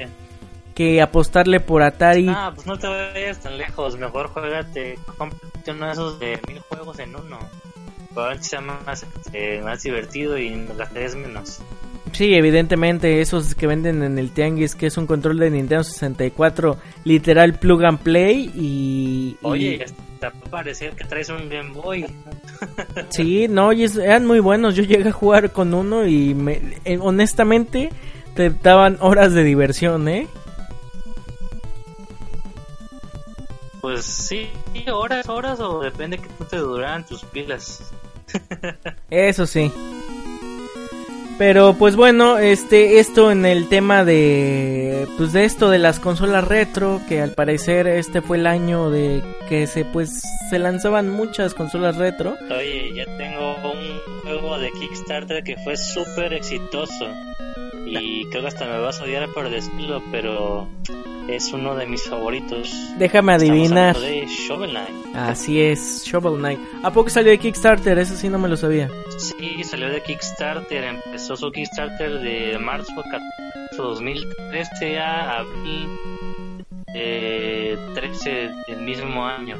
que apostarle por Atari. Ah, pues no te vayas tan lejos, mejor juegate, cómprate uno de esos de mil juegos en uno. Para sea más, este, más divertido y gastes menos. Sí, evidentemente, esos que venden en el Tianguis, que es un control de Nintendo 64, literal plug and play y... Oye, hasta parecía que traes un Game Boy. [LAUGHS] sí, no, y eran muy buenos, yo llegué a jugar con uno y me, eh, honestamente te daban horas de diversión, ¿eh? Pues sí, horas, horas o depende que te duran tus pilas. Eso sí. Pero pues bueno, este esto en el tema de pues de esto de las consolas retro, que al parecer este fue el año de que se pues se lanzaban muchas consolas retro. Oye, ya tengo un juego de Kickstarter que fue súper exitoso y creo que hasta me vas a odiar por decirlo, pero es uno de mis favoritos. Déjame adivinar. De Shovel Knight. Así es, Shovel Knight. ¿A poco salió de Kickstarter? Eso sí no me lo sabía. Sí, salió de Kickstarter. Empezó su Kickstarter de marzo 2013 a abril eh, 13 del mismo año.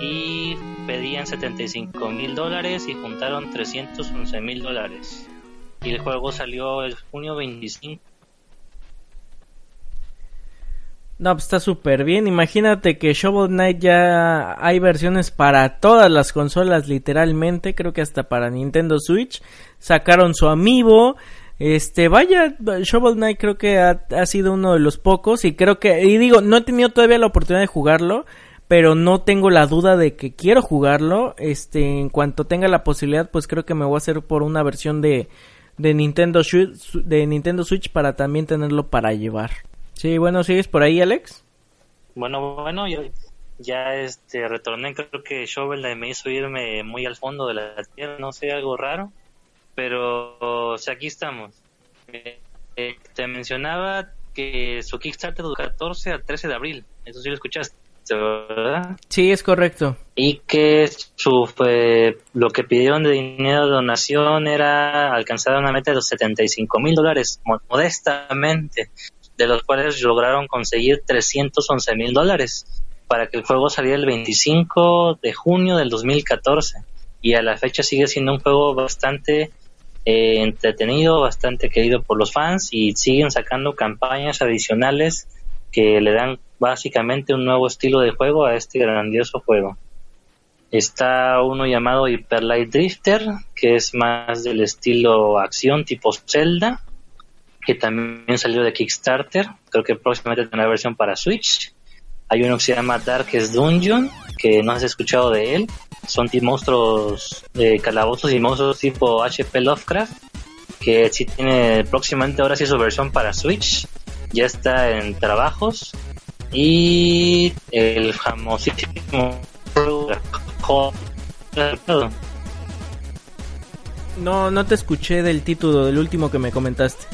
Y pedían 75 mil dólares y juntaron 311 mil dólares. Y el juego salió el junio 25 No, pues está súper bien. Imagínate que Shovel Knight ya hay versiones para todas las consolas, literalmente. Creo que hasta para Nintendo Switch. Sacaron su amiibo. Este, vaya, Shovel Knight creo que ha, ha, sido uno de los pocos. Y creo que, y digo, no he tenido todavía la oportunidad de jugarlo. Pero no tengo la duda de que quiero jugarlo. Este, en cuanto tenga la posibilidad, pues creo que me voy a hacer por una versión de, de Nintendo, de Nintendo Switch para también tenerlo para llevar. Sí, bueno, ¿sigues por ahí, Alex? Bueno, bueno, yo ya este, retorné, creo que Shovel me hizo irme muy al fondo de la tierra, no sé, algo raro, pero o aquí estamos. Eh, eh, te mencionaba que su Kickstarter del 14 al 13 de abril, eso sí lo escuchaste. ¿Verdad? Sí, es correcto. Y que su fue, lo que pidieron de dinero de donación era alcanzar una meta de los 75 mil dólares, modestamente de los cuales lograron conseguir 311 mil dólares para que el juego saliera el 25 de junio del 2014 y a la fecha sigue siendo un juego bastante eh, entretenido, bastante querido por los fans y siguen sacando campañas adicionales que le dan básicamente un nuevo estilo de juego a este grandioso juego. Está uno llamado Hyper Light Drifter, que es más del estilo acción tipo Zelda, que también salió de Kickstarter. Creo que próximamente tendrá versión para Switch. Hay uno que se llama Darkest Dungeon, que no has escuchado de él. Son monstruos, de calabozos y monstruos tipo HP Lovecraft, que sí tiene próximamente ahora sí su versión para Switch. Ya está en trabajos. Y el famosísimo no, no te escuché del título del último que me comentaste.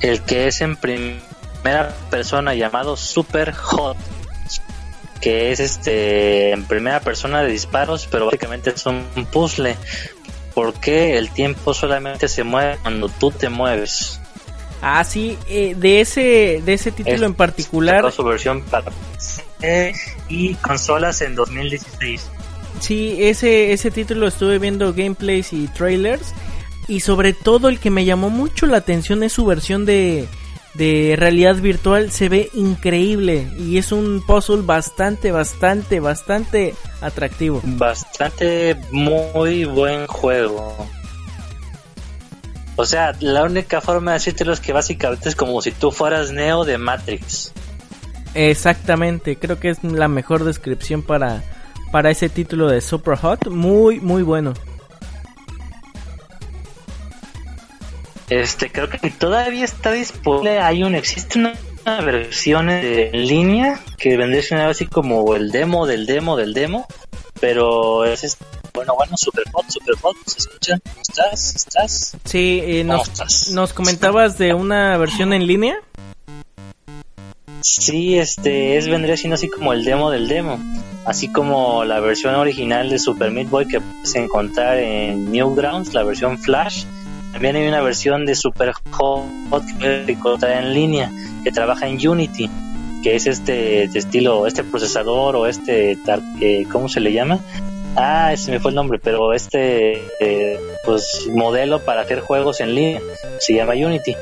El que es en primera persona llamado Super Hot que es este en primera persona de disparos pero básicamente es un puzzle. Porque el tiempo solamente se mueve cuando tú te mueves ah sí eh, de ese de ese título en particular su versión para y consolas en 2016 sí ese ese título estuve viendo gameplays y trailers y sobre todo el que me llamó mucho la atención es su versión de, de realidad virtual. Se ve increíble y es un puzzle bastante, bastante, bastante atractivo. Bastante muy buen juego. O sea, la única forma de decírtelo es que básicamente es como si tú fueras Neo de Matrix. Exactamente, creo que es la mejor descripción para, para ese título de Super Hot. Muy, muy bueno. Este, creo que todavía está disponible. Hay un, existe una, versión en línea que vendría siendo así como el demo del demo del demo, pero es este, bueno, bueno, super hot, super hot, ¿se escucha? ¿Cómo estás? ¿Estás? Sí, eh, nos, nos comentabas de una versión en línea. Sí, este es vendría siendo así como el demo del demo, así como la versión original de Super Meat Boy que puedes encontrar en Newgrounds, la versión Flash también hay una versión de Super Hot que encontrar en línea que trabaja en Unity, que es este estilo, este procesador o este, eh, ¿cómo se le llama? Ah, ese me fue el nombre, pero este eh, pues modelo para hacer juegos en línea se llama Unity.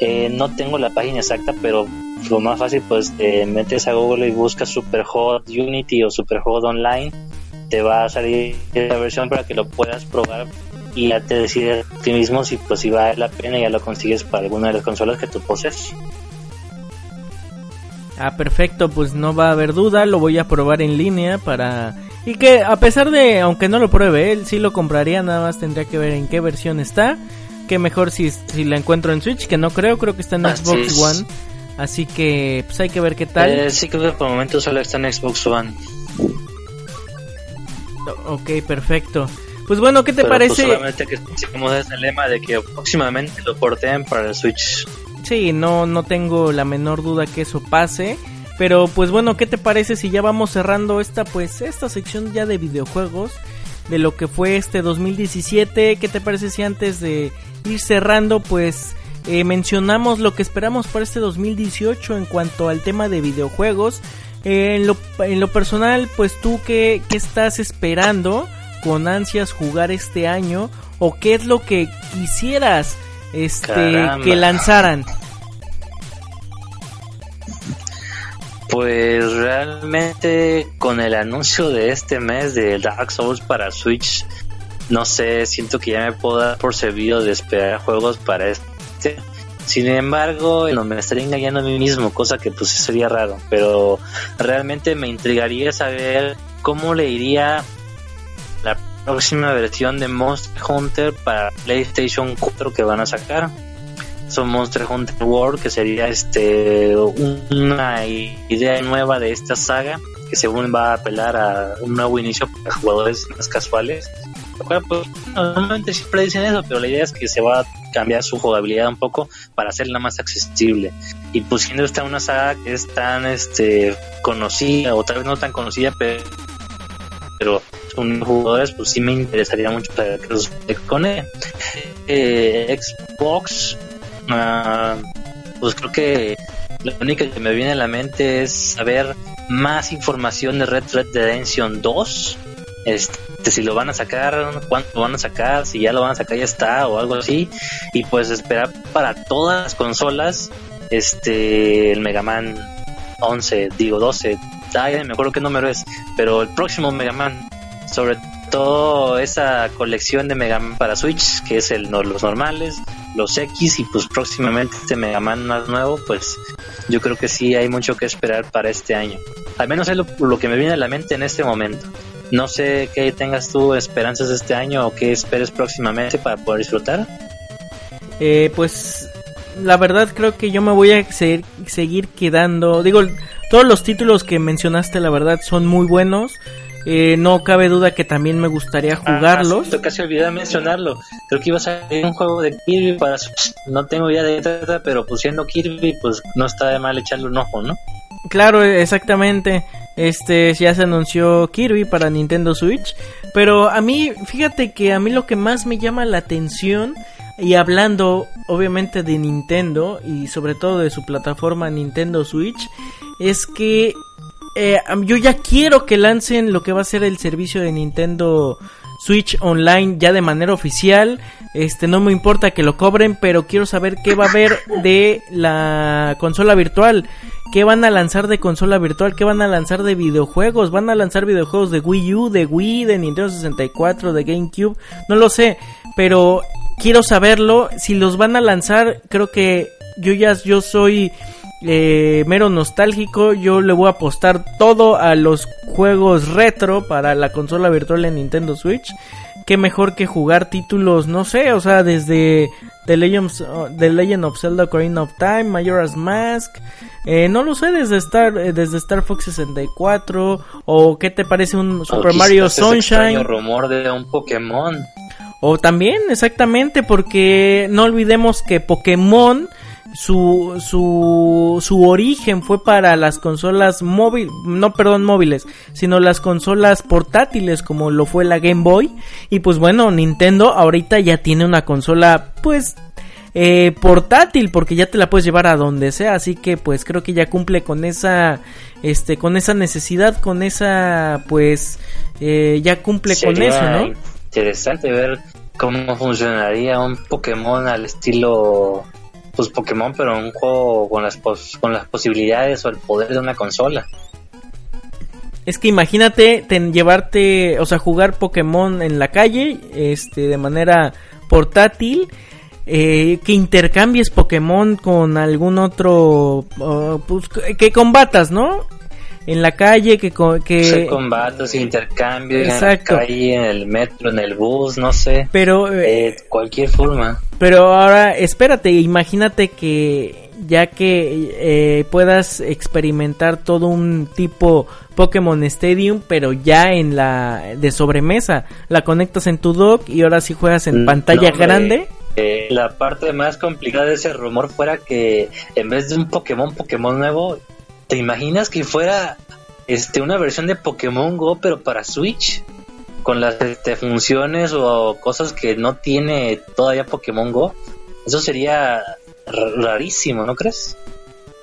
Eh, no tengo la página exacta, pero lo más fácil pues te metes a Google y buscas Superhot Unity o Superhot Online, te va a salir la versión para que lo puedas probar y ya te decides a ti mismo si pues si vale la pena y ya lo consigues para alguna de las consolas que tú posees. Ah, perfecto, pues no va a haber duda, lo voy a probar en línea para... Y que a pesar de, aunque no lo pruebe, él sí lo compraría, nada más tendría que ver en qué versión está. Que mejor si, si la encuentro en Switch, que no creo, creo que está en Xbox One. Así que pues hay que ver qué tal. Eh, sí, creo que por el momento solo está en Xbox One. Ok, perfecto. Pues bueno, ¿qué te Pero, parece? Pues solamente que sigamos ese lema de que próximamente lo porten para el Switch. Sí, no, no tengo la menor duda que eso pase. Pero pues bueno, ¿qué te parece si ya vamos cerrando esta pues esta sección ya de videojuegos de lo que fue este 2017? ¿Qué te parece si antes de ir cerrando pues eh, mencionamos lo que esperamos para este 2018 en cuanto al tema de videojuegos? Eh, en, lo, en lo personal, pues tú qué, qué estás esperando con ansias jugar este año o qué es lo que quisieras este Caramba. que lanzaran. Pues realmente con el anuncio de este mes de Dark Souls para Switch, no sé, siento que ya me puedo dar por servido de esperar juegos para este. Sin embargo, no me estaría engañando a mí mismo, cosa que pues sería raro, pero realmente me intrigaría saber cómo le iría la próxima versión de Monster Hunter para PlayStation 4 que van a sacar son Monster Hunter World, que sería este una idea nueva de esta saga, que según va a apelar a un nuevo inicio para jugadores más casuales. Pues, normalmente siempre dicen eso, pero la idea es que se va a cambiar su jugabilidad un poco para hacerla más accesible. Y pues siendo esta una saga que es tan este conocida, o tal vez no tan conocida, pero pero son jugadores, pues sí me interesaría mucho saber qué sucede con ella. Eh, Xbox Ah, pues creo que lo único que me viene a la mente es saber más información de Red Red Redemption 2. Este, si lo van a sacar, cuánto van a sacar, si ya lo van a sacar ya está o algo así. Y pues esperar para todas las consolas este el Mega Man 11, digo 12. Ay, me acuerdo qué número es, pero el próximo Mega Man sobre todo esa colección de Mega Man para Switch, que es el los normales, los X y pues próximamente este Mega Man más nuevo, pues yo creo que sí hay mucho que esperar para este año. Al menos es lo, que me viene a la mente en este momento. No sé qué tengas tú esperanzas este año o qué esperes próximamente para poder disfrutar. Eh, pues la verdad creo que yo me voy a seguir, seguir quedando. Digo, todos los títulos que mencionaste, la verdad, son muy buenos. Eh, no cabe duda que también me gustaría jugarlos. Ah, sí, casi olvidé mencionarlo. Creo que iba a salir un juego de Kirby para Switch. No tengo idea de qué trata, pero pues siendo Kirby, pues no está de mal echarle un ojo, ¿no? Claro, exactamente. Este ya se anunció Kirby para Nintendo Switch, pero a mí, fíjate que a mí lo que más me llama la atención y hablando obviamente de Nintendo y sobre todo de su plataforma Nintendo Switch es que eh, yo ya quiero que lancen lo que va a ser el servicio de Nintendo Switch Online ya de manera oficial. Este no me importa que lo cobren, pero quiero saber qué va a haber de la consola virtual. ¿Qué van a lanzar de consola virtual? ¿Qué van a lanzar de videojuegos? ¿Van a lanzar videojuegos de Wii U, de Wii, de Nintendo 64, de GameCube? No lo sé, pero quiero saberlo. Si los van a lanzar, creo que yo ya yo soy eh, mero nostálgico. Yo le voy a apostar todo a los juegos retro para la consola virtual en Nintendo Switch. Qué mejor que jugar títulos, no sé, o sea, desde The Legend, The Legend of Zelda Ocarina of Time, Majora's Mask, eh, no lo sé, desde Star, eh, desde Star Fox 64, o qué te parece un Super Mario Sunshine. rumor de un Pokémon. O también, exactamente, porque no olvidemos que Pokémon su, su, su origen fue para las consolas móviles, no perdón móviles, sino las consolas portátiles como lo fue la Game Boy. Y pues bueno, Nintendo ahorita ya tiene una consola pues eh, portátil porque ya te la puedes llevar a donde sea. Así que pues creo que ya cumple con esa, este, con esa necesidad, con esa pues eh, ya cumple Sería con eso, ¿no? Interesante ver cómo funcionaría un Pokémon al estilo pues Pokémon, pero un juego con las pos con las posibilidades o el poder de una consola. Es que imagínate llevarte, o sea, jugar Pokémon en la calle, este, de manera portátil, eh, que intercambies Pokémon con algún otro, uh, pues, que combatas, ¿no? En la calle, que... que... Sí, combates, intercambios, en la calle, en el metro, en el bus, no sé. Pero... Eh, cualquier forma. Pero ahora, espérate, imagínate que ya que eh, puedas experimentar todo un tipo Pokémon Stadium, pero ya en la de sobremesa. La conectas en tu dock y ahora sí juegas en mm, pantalla grande. Eh, la parte más complicada de ese rumor fuera que en vez de un Pokémon Pokémon nuevo, ¿te imaginas que fuera este una versión de Pokémon Go pero para Switch? Con las este, funciones o cosas que no tiene todavía Pokémon Go. Eso sería rarísimo, ¿no crees?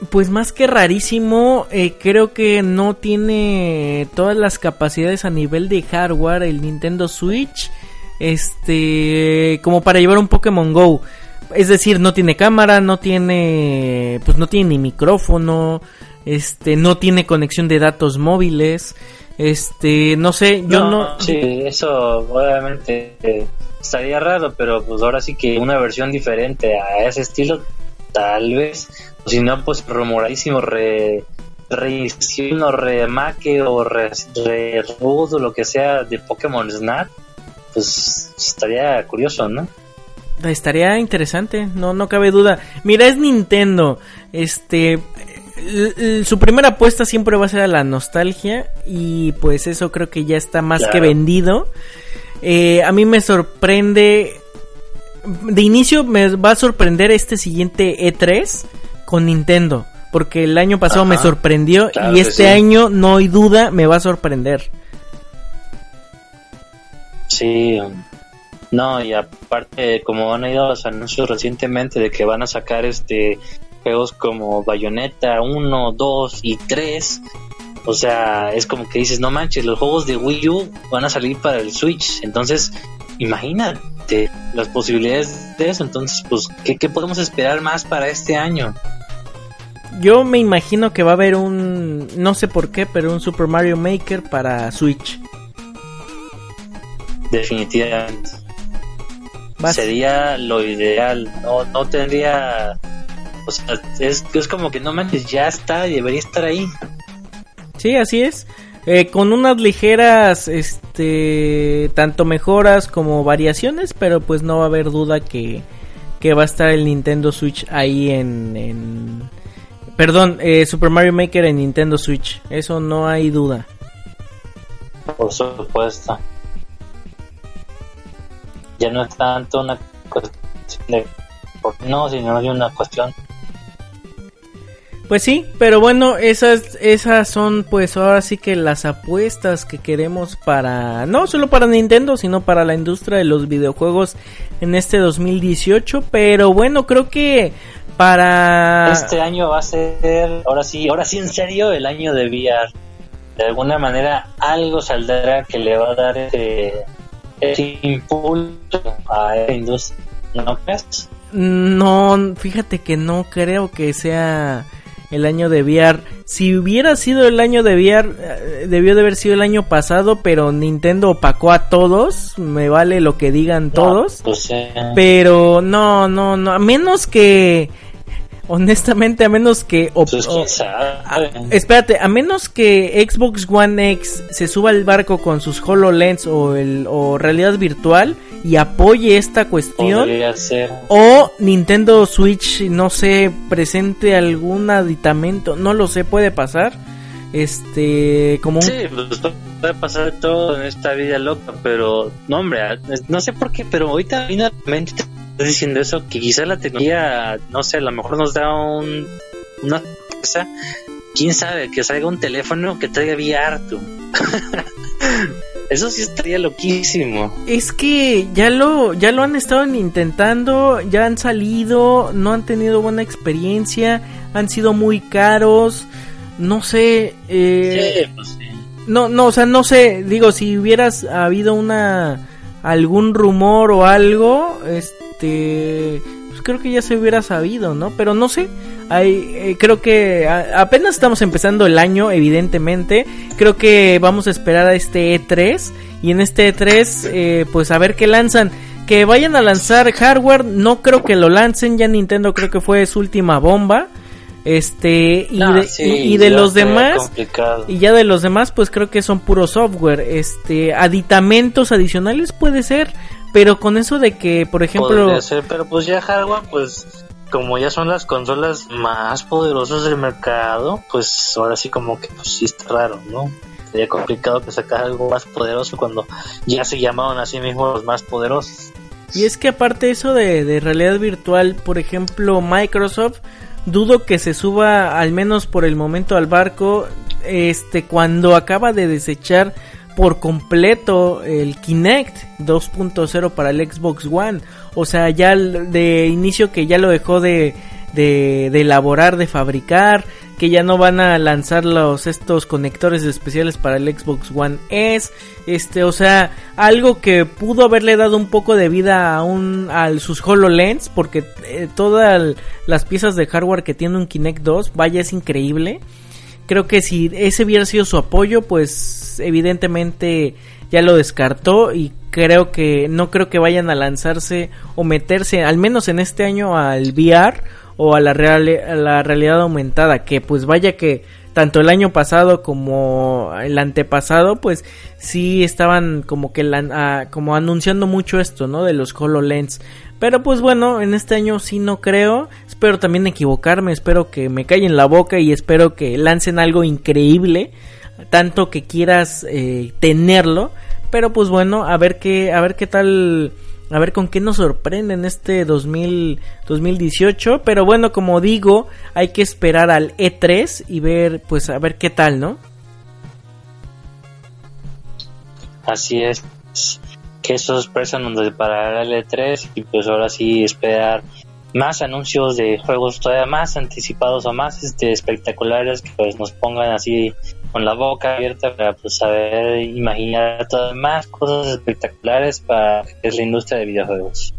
Pues más que rarísimo, eh, creo que no tiene todas las capacidades a nivel de hardware el Nintendo Switch, este, como para llevar un Pokémon Go. Es decir, no tiene cámara, no tiene, pues no tiene ni micrófono, este, no tiene conexión de datos móviles, este, no sé, yo no. sí, eso obviamente eh, estaría raro, pero pues ahora sí que una versión diferente a ese estilo, tal vez si no, pues rumoradísimo re reedición o remake o re, re o lo que sea de Pokémon Snap, pues estaría curioso, ¿no? Estaría interesante, no, no cabe duda. Mira, es Nintendo. Este, su primera apuesta siempre va a ser a la nostalgia y pues eso creo que ya está más que vendido. Eh, a mí me sorprende, de inicio me va a sorprender este siguiente E3 con Nintendo. Porque el año pasado me sorprendió y este año no hay duda me va a sorprender. Sí, no, y aparte, como han ido los anuncios recientemente de que van a sacar este juegos como Bayonetta 1, 2 y 3, o sea, es como que dices, no manches, los juegos de Wii U van a salir para el Switch, entonces, imagínate las posibilidades de eso, entonces, pues, ¿qué, qué podemos esperar más para este año? Yo me imagino que va a haber un, no sé por qué, pero un Super Mario Maker para Switch. Definitivamente. Sería lo ideal. No, no tendría. O sea, es, es como que no manches, ya está, debería estar ahí. Sí, así es. Eh, con unas ligeras, este, tanto mejoras como variaciones, pero pues no va a haber duda que, que va a estar el Nintendo Switch ahí en Perdón, eh, Super Mario Maker en Nintendo Switch. Eso no hay duda. Por supuesto. Ya no es tanto una cuestión de... No, sino una cuestión pues sí, pero bueno, esas, esas son pues ahora sí que las apuestas que queremos para, no solo para Nintendo, sino para la industria de los videojuegos en este 2018. Pero bueno, creo que para... Este año va a ser, ahora sí, ahora sí en serio, el año de VR. De alguna manera algo saldrá que le va a dar ese, impulso a esa industria. ¿No crees? No, fíjate que no creo que sea el año de VR. Si hubiera sido el año de VR, eh, debió de haber sido el año pasado, pero Nintendo opacó a todos. Me vale lo que digan todos. Pues, pero no, no, no. A menos que honestamente, a menos que. Pues, espérate, a menos que Xbox One X se suba al barco con sus HoloLens o, el, o realidad virtual y apoye esta cuestión. O Nintendo Switch, no sé, presente algún aditamento, no lo sé, puede pasar. Este, como un... Sí, pues puede pasar todo en esta vida loca, pero no, hombre, no sé por qué, pero ahorita finalmente diciendo eso, que quizá la tecnología, no sé, a lo mejor nos da un, una cosa, quién sabe, que salga un teléfono que traiga VR, [LAUGHS] Eso sí estaría loquísimo. Es que ya lo, ya lo han estado intentando, ya han salido, no han tenido buena experiencia, han sido muy caros, no sé. Eh, pues no, no, o sea, no sé, digo, si hubieras habido una algún rumor o algo, este, pues creo que ya se hubiera sabido, ¿no? Pero no sé, hay, eh, creo que apenas estamos empezando el año, evidentemente, creo que vamos a esperar a este E3 y en este E3, eh, pues a ver qué lanzan. Que vayan a lanzar hardware, no creo que lo lancen, ya Nintendo creo que fue su última bomba. Este, y de, y, de los demás, y ya de los demás, pues creo que son puro software. Este, aditamentos adicionales puede ser, pero con eso de que, por ejemplo... pero pues ya hardware, pues como ya son las consolas más poderosas del mercado, pues ahora sí como que pues sí está raro, ¿no? Sería complicado que sacar algo más poderoso cuando ya se llamaban a sí mismos los más poderosos. Y es que aparte eso de, de realidad virtual, por ejemplo, Microsoft, dudo que se suba al menos por el momento al barco, este, cuando acaba de desechar por completo el Kinect 2.0 para el Xbox One. O sea, ya de inicio que ya lo dejó de, de, elaborar, de fabricar, que ya no van a lanzar los estos conectores especiales para el Xbox One S, este, o sea, algo que pudo haberle dado un poco de vida a un a sus HoloLens porque eh, todas las piezas de hardware que tiene un Kinect 2, vaya es increíble. Creo que si ese hubiera sido su apoyo, pues evidentemente ya lo descartó y creo que no creo que vayan a lanzarse o meterse al menos en este año al VR o a la, la realidad aumentada que pues vaya que tanto el año pasado como el antepasado pues sí estaban como que la, como anunciando mucho esto no de los HoloLens pero pues bueno en este año sí no creo. Espero también equivocarme, espero que me callen la boca y espero que lancen algo increíble, tanto que quieras eh, tenerlo, pero pues bueno, a ver qué, a ver qué tal, a ver con qué nos sorprenden este 2000, 2018, pero bueno, como digo, hay que esperar al E3 y ver, pues a ver qué tal, ¿no? Así es, qué sorpresa nos deparará el E3 y pues ahora sí esperar más anuncios de juegos todavía más anticipados o más este, espectaculares que pues nos pongan así con la boca abierta para pues saber imaginar todas más cosas espectaculares para que es la industria de videojuegos.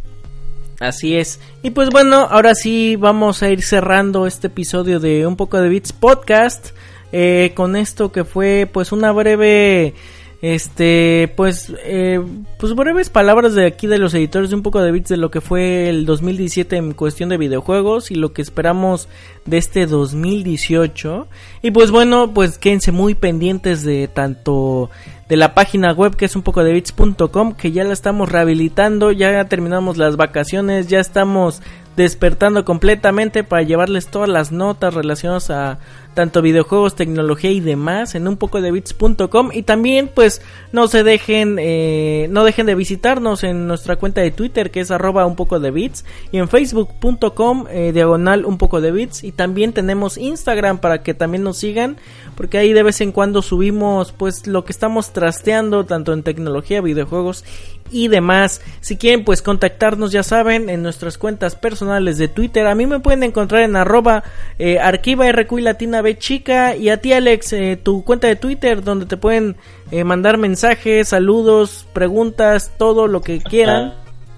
Así es. Y pues bueno, ahora sí vamos a ir cerrando este episodio de Un poco de Beats Podcast eh, con esto que fue pues una breve este, pues, eh, pues breves palabras de aquí de los editores de un poco de bits de lo que fue el 2017 en cuestión de videojuegos y lo que esperamos de este 2018. Y pues bueno, pues quédense muy pendientes de tanto de la página web que es un poco de bits.com que ya la estamos rehabilitando, ya terminamos las vacaciones, ya estamos despertando completamente para llevarles todas las notas relacionadas a tanto videojuegos, tecnología y demás en un poco de bits.com y también pues no se dejen eh, no dejen de visitarnos en nuestra cuenta de Twitter que es arroba un poco de bits y en facebook.com eh, diagonal un poco de bits y también tenemos Instagram para que también nos sigan porque ahí de vez en cuando subimos pues lo que estamos trasteando tanto en tecnología, videojuegos y demás. Si quieren pues contactarnos ya saben en nuestras cuentas personales de Twitter. A mí me pueden encontrar en arroba eh, arquiva RQ latina B chica y a ti Alex eh, tu cuenta de Twitter donde te pueden eh, mandar mensajes, saludos, preguntas, todo lo que quieran.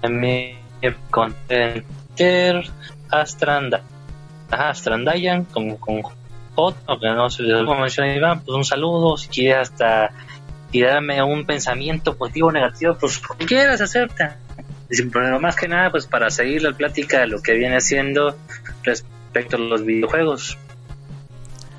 Mí con Twitter Astranda, Astrandayan como con J, no sé cómo menciona Iván, pues un saludo, si quieres hasta tirarme un pensamiento positivo o negativo, pues como quieras acepta. Pero más que nada, pues para seguir la plática de lo que viene siendo respecto a los videojuegos.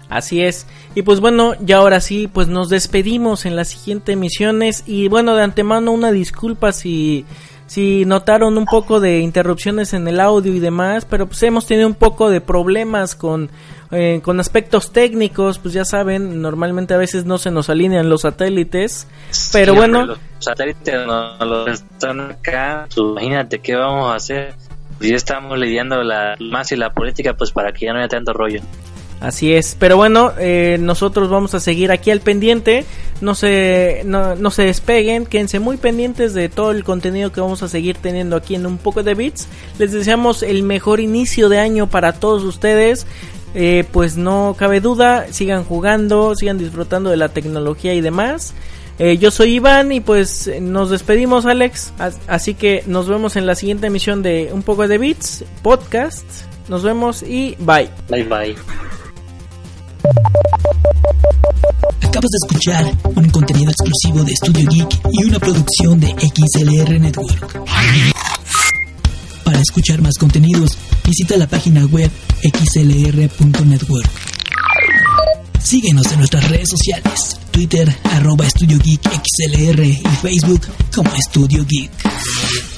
Así es. Y pues bueno, ya ahora sí, pues nos despedimos en las siguientes emisiones. Y bueno, de antemano una disculpa si, si notaron un poco de interrupciones en el audio y demás. Pero pues hemos tenido un poco de problemas con eh, con aspectos técnicos, pues ya saben, normalmente a veces no se nos alinean los satélites, pero bueno. Los satélites no los están acá, pues, imagínate qué vamos a hacer. Pues ya estamos lidiando la más y la política, pues para que ya no haya tanto rollo. Así es, pero bueno, eh, nosotros vamos a seguir aquí al pendiente, no se, no, no, se despeguen, quédense muy pendientes de todo el contenido que vamos a seguir teniendo aquí en un poco de bits. Les deseamos el mejor inicio de año para todos ustedes, eh, pues no cabe duda, sigan jugando, sigan disfrutando de la tecnología y demás. Eh, yo soy Iván y pues nos despedimos Alex, así que nos vemos en la siguiente emisión de Un poco de Beats podcast. Nos vemos y bye. Bye bye. Acabas de escuchar un contenido exclusivo de Studio Geek y una producción de XLR Network. Para escuchar más contenidos, visita la página web xlr.network. Síguenos en nuestras redes sociales, Twitter, arroba Estudio Geek XLR y Facebook como Estudio Geek.